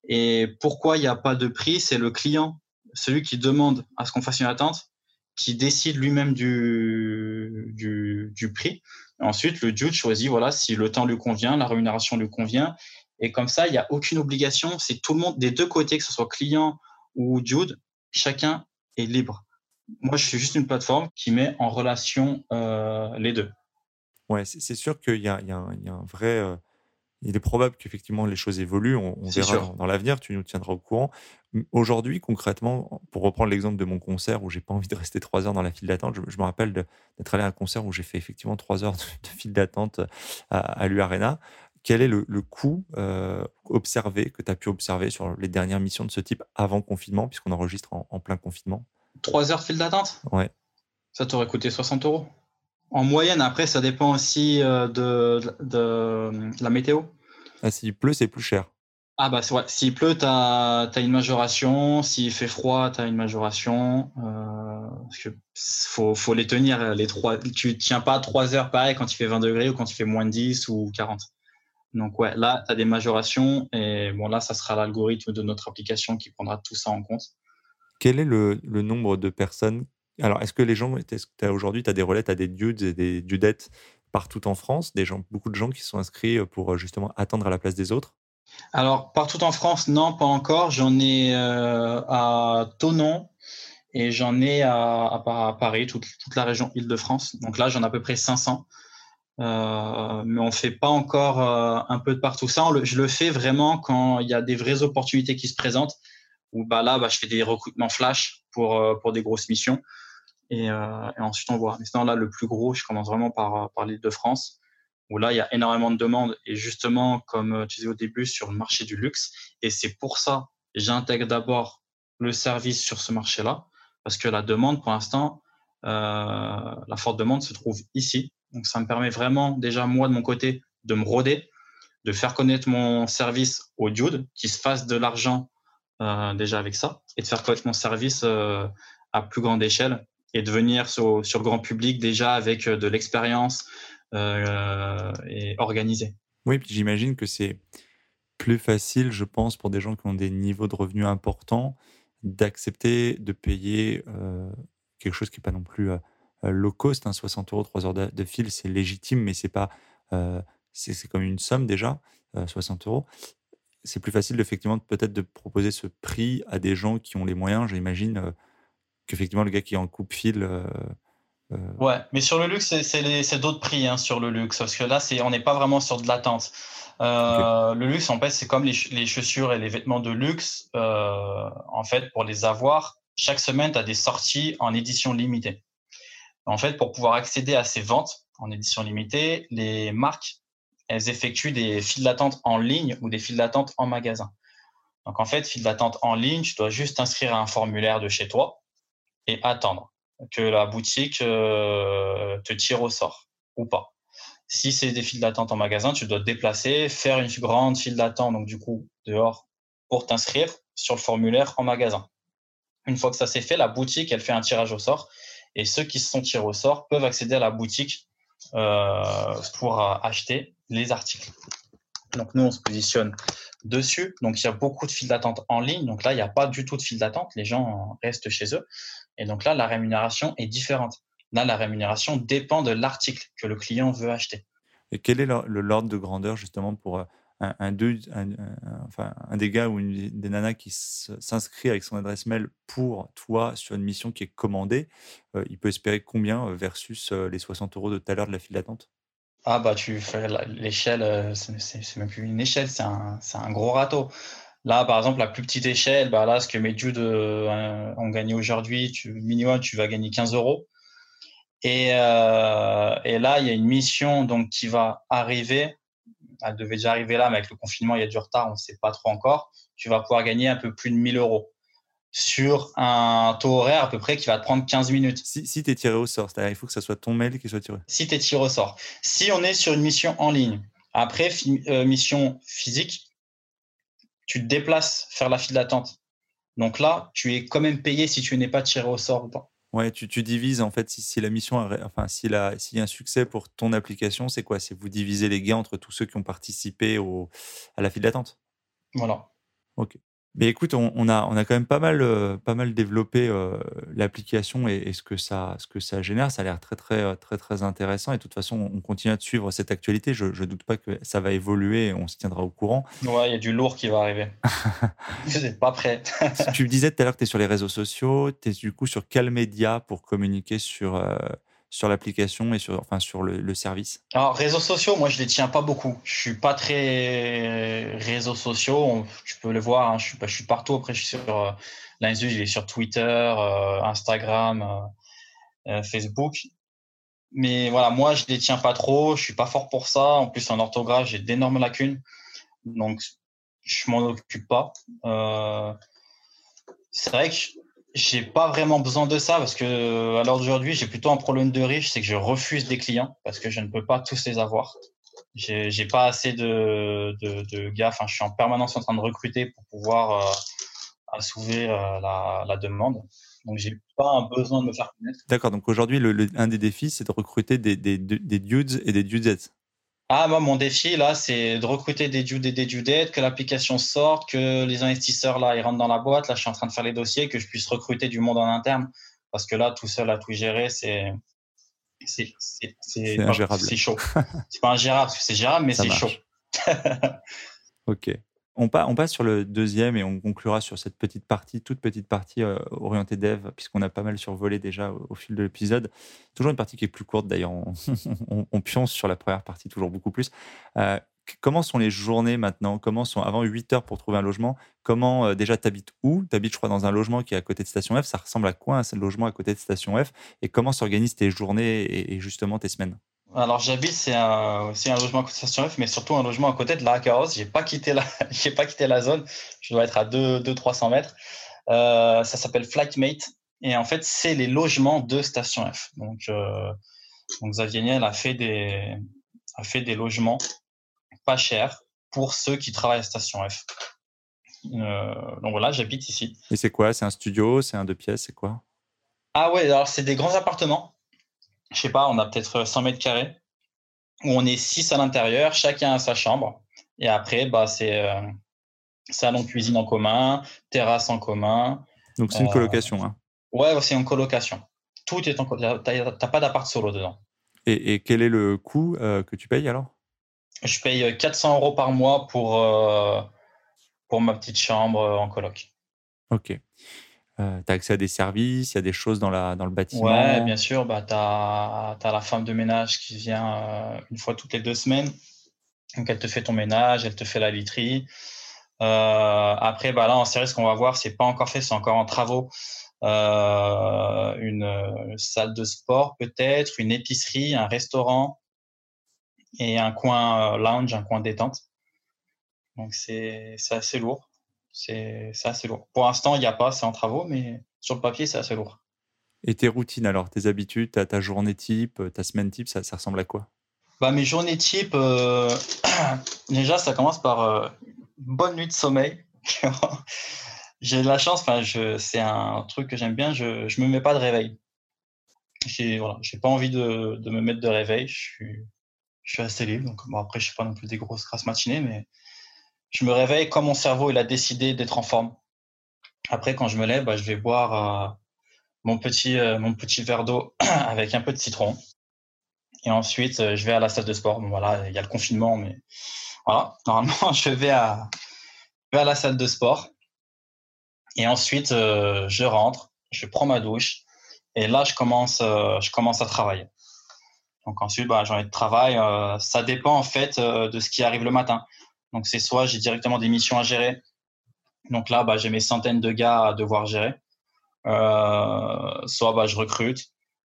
Et pourquoi il n'y a pas de prix C'est le client, celui qui demande à ce qu'on fasse une attente qui décide lui-même du, du, prix. Ensuite, le juge choisit voilà, si le temps lui convient, la rémunération lui convient. Et comme ça, il n'y a aucune obligation. C'est tout le monde des deux côtés, que ce soit client ou Jude, chacun est libre. Moi, je suis juste une plateforme qui met en relation euh, les deux. Ouais, c'est sûr qu'il y, y, y, a un vrai. Euh, il est probable qu'effectivement les choses évoluent. On, verra dans, l'avenir. Tu nous tiendras au courant. Aujourd'hui, concrètement, pour reprendre l'exemple de mon concert où j'ai pas envie de rester trois heures dans la file d'attente, je, me rappelle d'être allé à un concert où j'ai fait effectivement trois heures de, file d'attente à, à l'U-Arena. Quel est le, coût euh, observé que tu as pu observer sur les dernières missions de ce type avant confinement, puisqu'on enregistre en, plein confinement? Trois heures de file d'attente? Ouais. Ça t'aurait coûté 60 euros. En moyenne, après, ça dépend aussi euh, de, de, la météo. Ah, s'il pleut, c'est plus cher. Ah bah ouais, s'il pleut, tu as, une majoration. S'il fait froid, tu as une majoration. Euh, faut, faut les tenir, les trois. Tu tiens pas trois heures pareil quand il fait 20 degrés ou quand il fait moins de 10 ou 40. Donc ouais, là, tu as des majorations. Et bon, là, ça sera l'algorithme de notre application qui prendra tout ça en compte. Quel est le, le nombre de personnes Alors, est-ce que les gens, aujourd'hui, tu as des relais, tu as des dudes et des dudettes partout en France, des gens, beaucoup de gens qui sont inscrits pour justement attendre à la place des autres? Alors, partout en France, non, pas encore. J'en ai à Tonon et j'en ai à, Paris, toute, la région Île-de-France. Donc là, j'en ai à peu près 500. Euh, mais on fait pas encore euh, un peu de partout. Ça, je le fais vraiment quand il y a des vraies opportunités qui se présentent. Où bah là, bah, je fais des recrutements flash euh, pour des grosses missions. Et, et, ensuite on voit. Mais sinon là, le plus gros, je commence vraiment par par l'Île-de-France, où là il y a énormément de demandes. Et justement, comme tu disais au début, sur le marché du luxe. Et c'est pour ça j'intègre d'abord le service sur ce marché-là, parce que la demande, pour l'instant, la forte demande se trouve ici donc, ça me permet vraiment, déjà, moi, de mon côté, de me roder, de faire connaître mon service au dude, qui se fasse de l'argent euh, déjà avec ça, et de faire connaître mon service euh, à plus grande échelle et de venir sur, le grand public déjà avec euh, de l'expérience et organisé. Oui, puis j'imagine que c'est plus facile, je pense, pour des gens qui ont des niveaux de revenus importants, d'accepter de payer quelque chose qui n'est pas non plus euh, low cost, 60 hein, euros, 3 heures de, fil, c'est légitime, mais c'est pas, euh, c'est comme une somme déjà, 60 euh, euros. C'est plus facile effectivement peut-être de proposer ce prix à des gens qui ont les moyens. J'imagine qu'effectivement le gars qui est en coupe fil. Ouais, mais sur le luxe, c'est d'autres prix hein, sur le luxe, parce que là, on n'est pas vraiment sur de l'attente. Le luxe, en fait, c'est comme les, les, chaussures et les vêtements de luxe. en fait, pour les avoir, chaque semaine, tu as des sorties en édition limitée. En fait, pour pouvoir accéder à ces ventes en édition limitée, les marques, elles effectuent des files d'attente en ligne ou des files d'attente en magasin. Donc, en fait, file d'attente en ligne, tu dois juste inscrire un formulaire de chez toi et attendre que la boutique euh, te tire au sort ou pas. Si c'est des files d'attente en magasin, tu dois te déplacer, faire une grande file d'attente, donc du coup, dehors, pour t'inscrire sur le formulaire en magasin. Une fois que ça s'est fait, la boutique, elle fait un tirage au sort et ceux qui se sont tirés au sort peuvent accéder à la boutique euh, pour euh, acheter les articles. Donc nous, on se positionne dessus. Donc il y a beaucoup de files d'attente en ligne. Donc là, il n'y a pas du tout de file d'attente. Les gens restent chez eux. Et donc là, la rémunération est différente. Là, la rémunération dépend de l'article que le client veut acheter. Et quel est l'ordre de grandeur justement pour euh, un, un, enfin, un des gars ou une des nanas qui s'inscrit avec son adresse mail pour toi sur une mission qui est commandée, euh, il peut espérer combien euh, versus les 60 euros de tout à l'heure de la file d'attente? Ah bah tu fais l'échelle, c'est même plus une échelle, c'est un, un, gros râteau. Là, par exemple, la plus petite échelle, bah là, ce que mes dudes ont gagné aujourd'hui, tu, minimum, tu vas gagner 15 euros. Et, et là, il y a une mission donc, qui va arriver elle devait déjà arriver là, mais avec le confinement, il y a du retard, on ne sait pas trop encore. Tu vas pouvoir gagner un peu plus de 1000 euros sur un taux horaire à peu près qui va te prendre 15 minutes. Si, si tu es tiré au sort, c'est-à-dire il faut que ce soit ton mail qui soit tiré. Si tu es tiré au sort. Si on est sur une mission en ligne, après euh, mission physique, tu te déplaces faire la file d'attente. Donc là, tu es quand même payé si tu n'es pas tiré au sort ou pas. Ouais, tu, divises en fait si, la mission, enfin s'il y a un succès pour ton application, c'est quoi? C'est vous divisez les gains entre tous ceux qui ont participé au, à la file d'attente? Voilà. Ok. Mais écoute, on, a, on a quand même pas mal, euh, pas mal développé euh, l'application et, ce, que ça, ce que ça génère. Ça a l'air très, très, très, très intéressant. Et de toute façon, on continue de suivre cette actualité. Je ne doute pas que ça va évoluer et on se tiendra au courant. Ouais, il y a du lourd qui va arriver. Vous n'êtes pas prêt. tu me disais tout à l'heure que tu es sur les réseaux sociaux. Tu es du coup sur quel média pour communiquer sur, euh, sur l'application et sur, le, service? Alors, réseaux sociaux, moi, je les tiens pas beaucoup. Je suis pas très réseaux sociaux. tu peux le voir, hein, je, suis, partout. Après, je suis sur euh, sur Twitter, euh, Instagram, euh, Facebook. Mais voilà, moi, je les tiens pas trop. Je suis pas fort pour ça. En plus, en orthographe, j'ai d'énormes lacunes. Donc, je m'en occupe pas. c'est vrai que j'ai pas vraiment besoin de ça parce que à l'heure d'aujourd'hui, j'ai plutôt un problème de riche, c'est que je refuse des clients parce que je ne peux pas tous les avoir. J'ai pas assez de, de, gars. Enfin, je suis en permanence en train de recruter pour pouvoir euh, assouver euh, la, la, demande. Donc, j'ai pas un besoin de me faire connaître. D'accord. Donc aujourd'hui, le, un des défis, c'est de recruter des, des, des dudes et des dudettes. Ah, moi, mon défi, là, c'est de recruter des dudes et des dudettes, que l'application sorte, que les investisseurs, là, ils rentrent dans la boîte. Là, je suis en train de faire les dossiers, que je puisse recruter du monde en interne. Parce que là, tout seul à tout gérer, c'est. C'est ingérable. C'est chaud. c'est pas ingérable, parce que c'est gérable, mais c'est chaud. ok. On, passe sur le deuxième et on conclura sur cette petite partie, toute petite partie euh, orientée dev, puisqu'on a pas mal survolé déjà au, fil de l'épisode. Toujours une partie qui est plus courte d'ailleurs, on, pionce sur la première partie toujours beaucoup plus. Euh, comment sont les journées maintenant? Comment sont avant 8 heures pour trouver un logement Comment euh, déjà t'habites où? T'habites, je crois, dans un logement qui est à côté de Station F. Ça ressemble à quoi un logement à côté de Station F? Et comment s'organisent tes journées et justement tes semaines? Alors j'habite, c'est un, un logement à côté de Station F, mais surtout un logement à côté de la Carrosse. J'ai pas quitté la, j'ai pas quitté la zone. Je dois être à 200-300 mètres. Euh, ça s'appelle Flightmate. Et en fait, c'est les logements de Station F. Donc, euh, donc Xavier Niel a fait des, a fait des logements pas chers pour ceux qui travaillent à Station F. Euh, donc voilà, j'habite ici. Et c'est quoi? C'est un studio? C'est un deux pièces? C'est quoi? Ah ouais, alors c'est des grands appartements je sais pas, on a peut-être 100 mètres carrés, où on est six à l'intérieur, chacun a sa chambre. Et après, bah, c'est euh, salon cuisine en commun, terrasse en commun. Donc c'est une euh, colocation. Hein. Ouais, c'est une colocation. Tout est en colocation. Tu n'as pas d'appart solo dedans. Et, quel est le coût euh, que tu payes alors? Je paye 400 euros par mois pour, pour ma petite chambre en coloc. Ok. Euh, tu as accès à des services, il y a des choses dans, le bâtiment Ouais, bien sûr. Bah, tu as, la femme de ménage qui vient euh, une fois toutes les deux semaines. Donc, elle te fait ton ménage, elle te fait la literie. Euh, après, bah, là, en série, ce qu'on va voir, c'est pas encore fait, c'est encore en travaux. une salle de sport, peut-être, une épicerie, un restaurant et un coin lounge, un coin détente. Donc, c'est assez lourd c'est assez lourd. Pour l'instant, il n'y a pas, c'est en travaux, mais sur le papier, c'est assez lourd. Et tes routines alors, tes habitudes, ta, ta journée type, ta semaine type, ça, ça ressemble à quoi? Bah, Mes journées type, euh, déjà, ça commence par euh, bonne nuit de sommeil. j'ai de la chance, enfin, c'est un truc que j'aime bien, je ne me mets pas de réveil. J'ai voilà, pas envie de, de, me mettre de réveil, je suis, je suis assez libre. Donc, bon, après, je ne suis pas non plus des grosses grasses matinées, mais je me réveille quand mon cerveau il a décidé d'être en forme. Après, quand je me lève, bah, je vais boire euh, mon, petit, euh, mon petit verre d'eau avec un peu de citron. Et ensuite, euh, je vais à la salle de sport. Bon, voilà, il y a le confinement, mais voilà, normalement, je vais à, à la salle de sport. Et ensuite, je rentre, je prends ma douche. Et là, je commence, je commence à travailler. Donc ensuite, bah, j'en ai de travail. ça dépend en fait de ce qui arrive le matin. Donc, c'est soit j'ai directement des missions à gérer. Donc là, bah, j'ai mes centaines de gars à devoir gérer. Euh, soit bah, je recrute.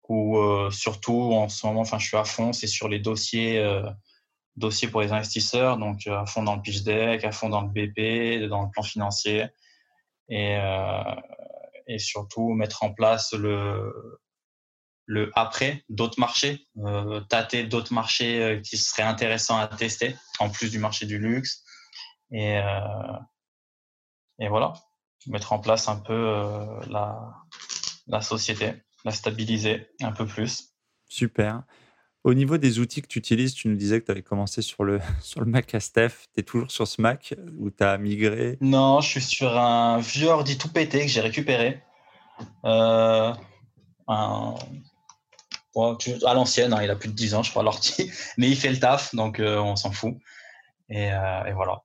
Ou euh, surtout, en ce moment, enfin, je suis à fond, c'est sur les dossiers, euh, dossiers pour les investisseurs. Donc, à fond dans le pitch deck, à fond dans le BP, dans le plan financier. Et, et surtout, mettre en place le, le après d'autres marchés, euh, tâter d'autres marchés euh, qui seraient intéressants à tester, en plus du marché du luxe. Et, euh, et voilà, mettre en place un peu euh, la, la société, la stabiliser un peu plus. Super. Au niveau des outils que tu utilises, tu nous disais que tu avais commencé sur le, sur le Mac Astef. Tu es toujours sur ce Mac ou tu as migré? Non, je suis sur un vieux ordi tout pété que j'ai récupéré. Euh, à l'ancienne, hein, il a plus de 10 ans, je crois, l'ordi, mais il fait le taf, donc euh, on s'en fout. Euh, et, voilà.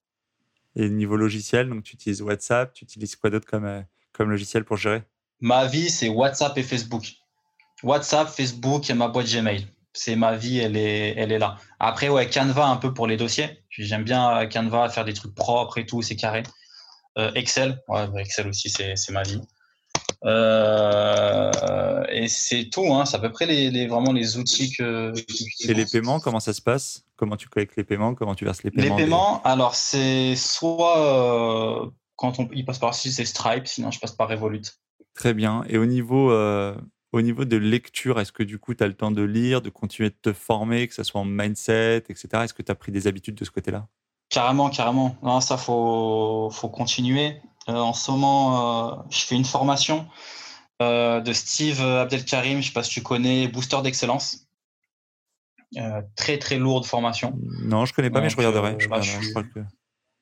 Et niveau logiciel, donc tu utilises WhatsApp, tu utilises quoi d'autre comme, euh, comme logiciel pour gérer? Ma vie, c'est WhatsApp et Facebook. WhatsApp, Facebook et ma boîte Gmail. C'est ma vie, elle est, elle est là. Après, ouais, Canva un peu pour les dossiers. J'aime bien Canva, faire des trucs propres et tout, c'est carré. Excel, ouais, Excel aussi, c'est ma vie. Euh, et c'est tout, hein, c'est à peu près les, vraiment les outils que. Et les paiements, comment ça se passe? Comment tu collectes les paiements? Comment tu verses les paiements Les paiements, alors c'est soit euh, quand on, il passe par ici, c'est Stripe, sinon je passe par Revolut. Très bien. Et au niveau, euh, au niveau de lecture, est-ce que du coup tu as le temps de lire, de continuer de te former, que ce soit en mindset, etc. Est-ce que tu as pris des habitudes de ce côté-là? Carrément, carrément. Non, ça, faut, faut continuer. Euh, en ce moment, euh, je fais une formation euh, de Steve Abdelkarim, je ne sais pas si tu connais, Booster d'excellence. très très lourde formation. Non, je connais pas, mais je regarderai. Je bah,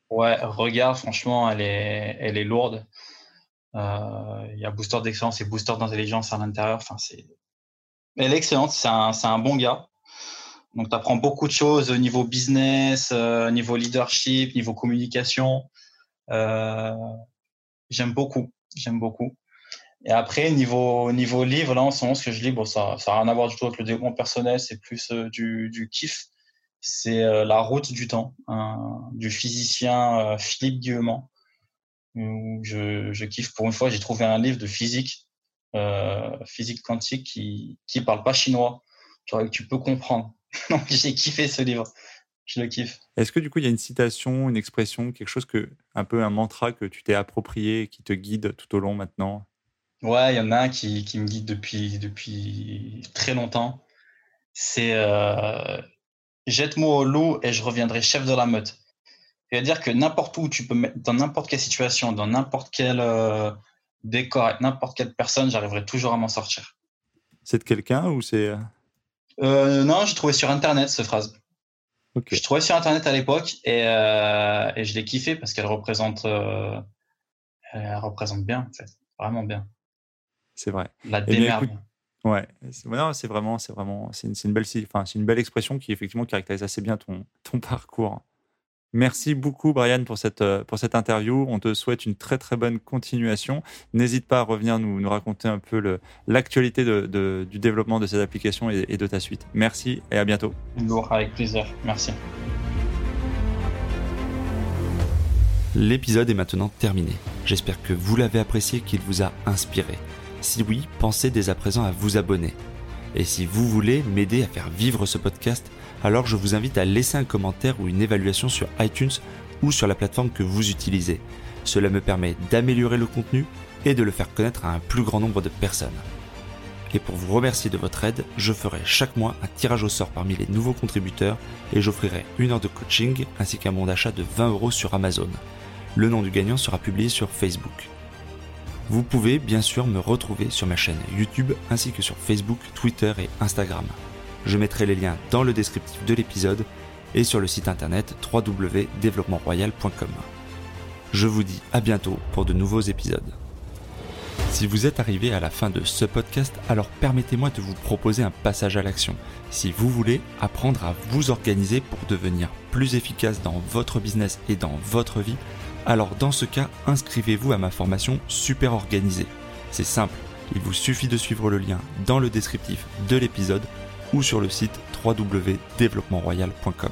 Ouais, regarde, franchement, elle est, elle est lourde. Il y a Booster d'excellence et Booster d'intelligence à l'intérieur. Enfin, c'est, elle est excellente. C'est un, un, bon gars. Donc, tu apprends beaucoup de choses au niveau business, euh, niveau leadership, niveau communication. Euh, j'aime beaucoup. J'aime beaucoup. Et après, niveau, niveau livre, là, en ce moment, ce que je lis, bon, ça n'a rien à voir du tout avec le développement personnel, c'est plus euh, du, du kiff. C'est euh, La route du temps, du physicien Philippe Guillemont. Je, je kiffe. Pour une fois, j'ai trouvé un livre de physique, physique quantique, qui ne parle pas chinois. que tu peux comprendre. Donc j'ai kiffé ce livre. Je le kiffe. Est-ce que du coup il y a une citation, une expression, quelque chose que, un peu un mantra que tu t'es approprié, qui te guide tout au long maintenant? Ouais, il y en a un qui, qui, me guide depuis, depuis très longtemps. C'est euh, jette-moi au loup et je reviendrai chef de la meute. C'est-à-dire que n'importe où tu peux mettre, dans n'importe quelle situation, dans n'importe quel euh, décor, avec n'importe quelle personne, j'arriverai toujours à m'en sortir. C'est de quelqu'un ou c'est euh, euh, non, j'ai trouvé sur Internet cette phrase. Okay. Je trouvais sur Internet à l'époque et, euh, et, je l'ai kiffé parce qu'elle représente, euh, elle représente bien, en fait, vraiment bien. C'est vrai. La eh démerde. ouais, c'est vraiment, c'est vraiment, c'est une, une, belle, enfin, c'est une belle expression qui effectivement caractérise assez bien ton, ton parcours. Merci beaucoup, Brian, pour cette, euh, pour cette interview. On te souhaite une très, très bonne continuation. N'hésite pas à revenir nous, nous raconter un peu l'actualité de, du développement de cette application et, de ta suite. Merci et à bientôt. avec plaisir. Merci. L'épisode est maintenant terminé. J'espère que vous l'avez apprécié, qu'il vous a inspiré. Si oui, pensez dès à présent à vous abonner. Et si vous voulez m'aider à faire vivre ce podcast, alors je vous invite à laisser un commentaire ou une évaluation sur iTunes ou sur la plateforme que vous utilisez. Cela me permet d'améliorer le contenu et de le faire connaître à un plus grand nombre de personnes. Et pour vous remercier de votre aide, je ferai chaque mois un tirage au sort parmi les nouveaux contributeurs et j'offrirai une heure de coaching ainsi qu'un bon d'achat de 20 euros sur Amazon. Le nom du gagnant sera publié sur Facebook. Vous pouvez bien sûr me retrouver sur ma chaîne YouTube ainsi que sur Facebook, Twitter et Instagram. Je mettrai les liens dans le descriptif de l'épisode et sur le site internet www.développementroyal.com. Je vous dis à bientôt pour de nouveaux épisodes. Si vous êtes arrivé à la fin de ce podcast, alors permettez-moi de vous proposer un passage à l'action. Si vous voulez apprendre à vous organiser pour devenir plus efficace dans votre business et dans votre vie, alors dans ce cas, inscrivez-vous à ma formation Super Organisée. C'est simple, il vous suffit de suivre le lien dans le descriptif de l'épisode ou sur le site www.développementroyal.com.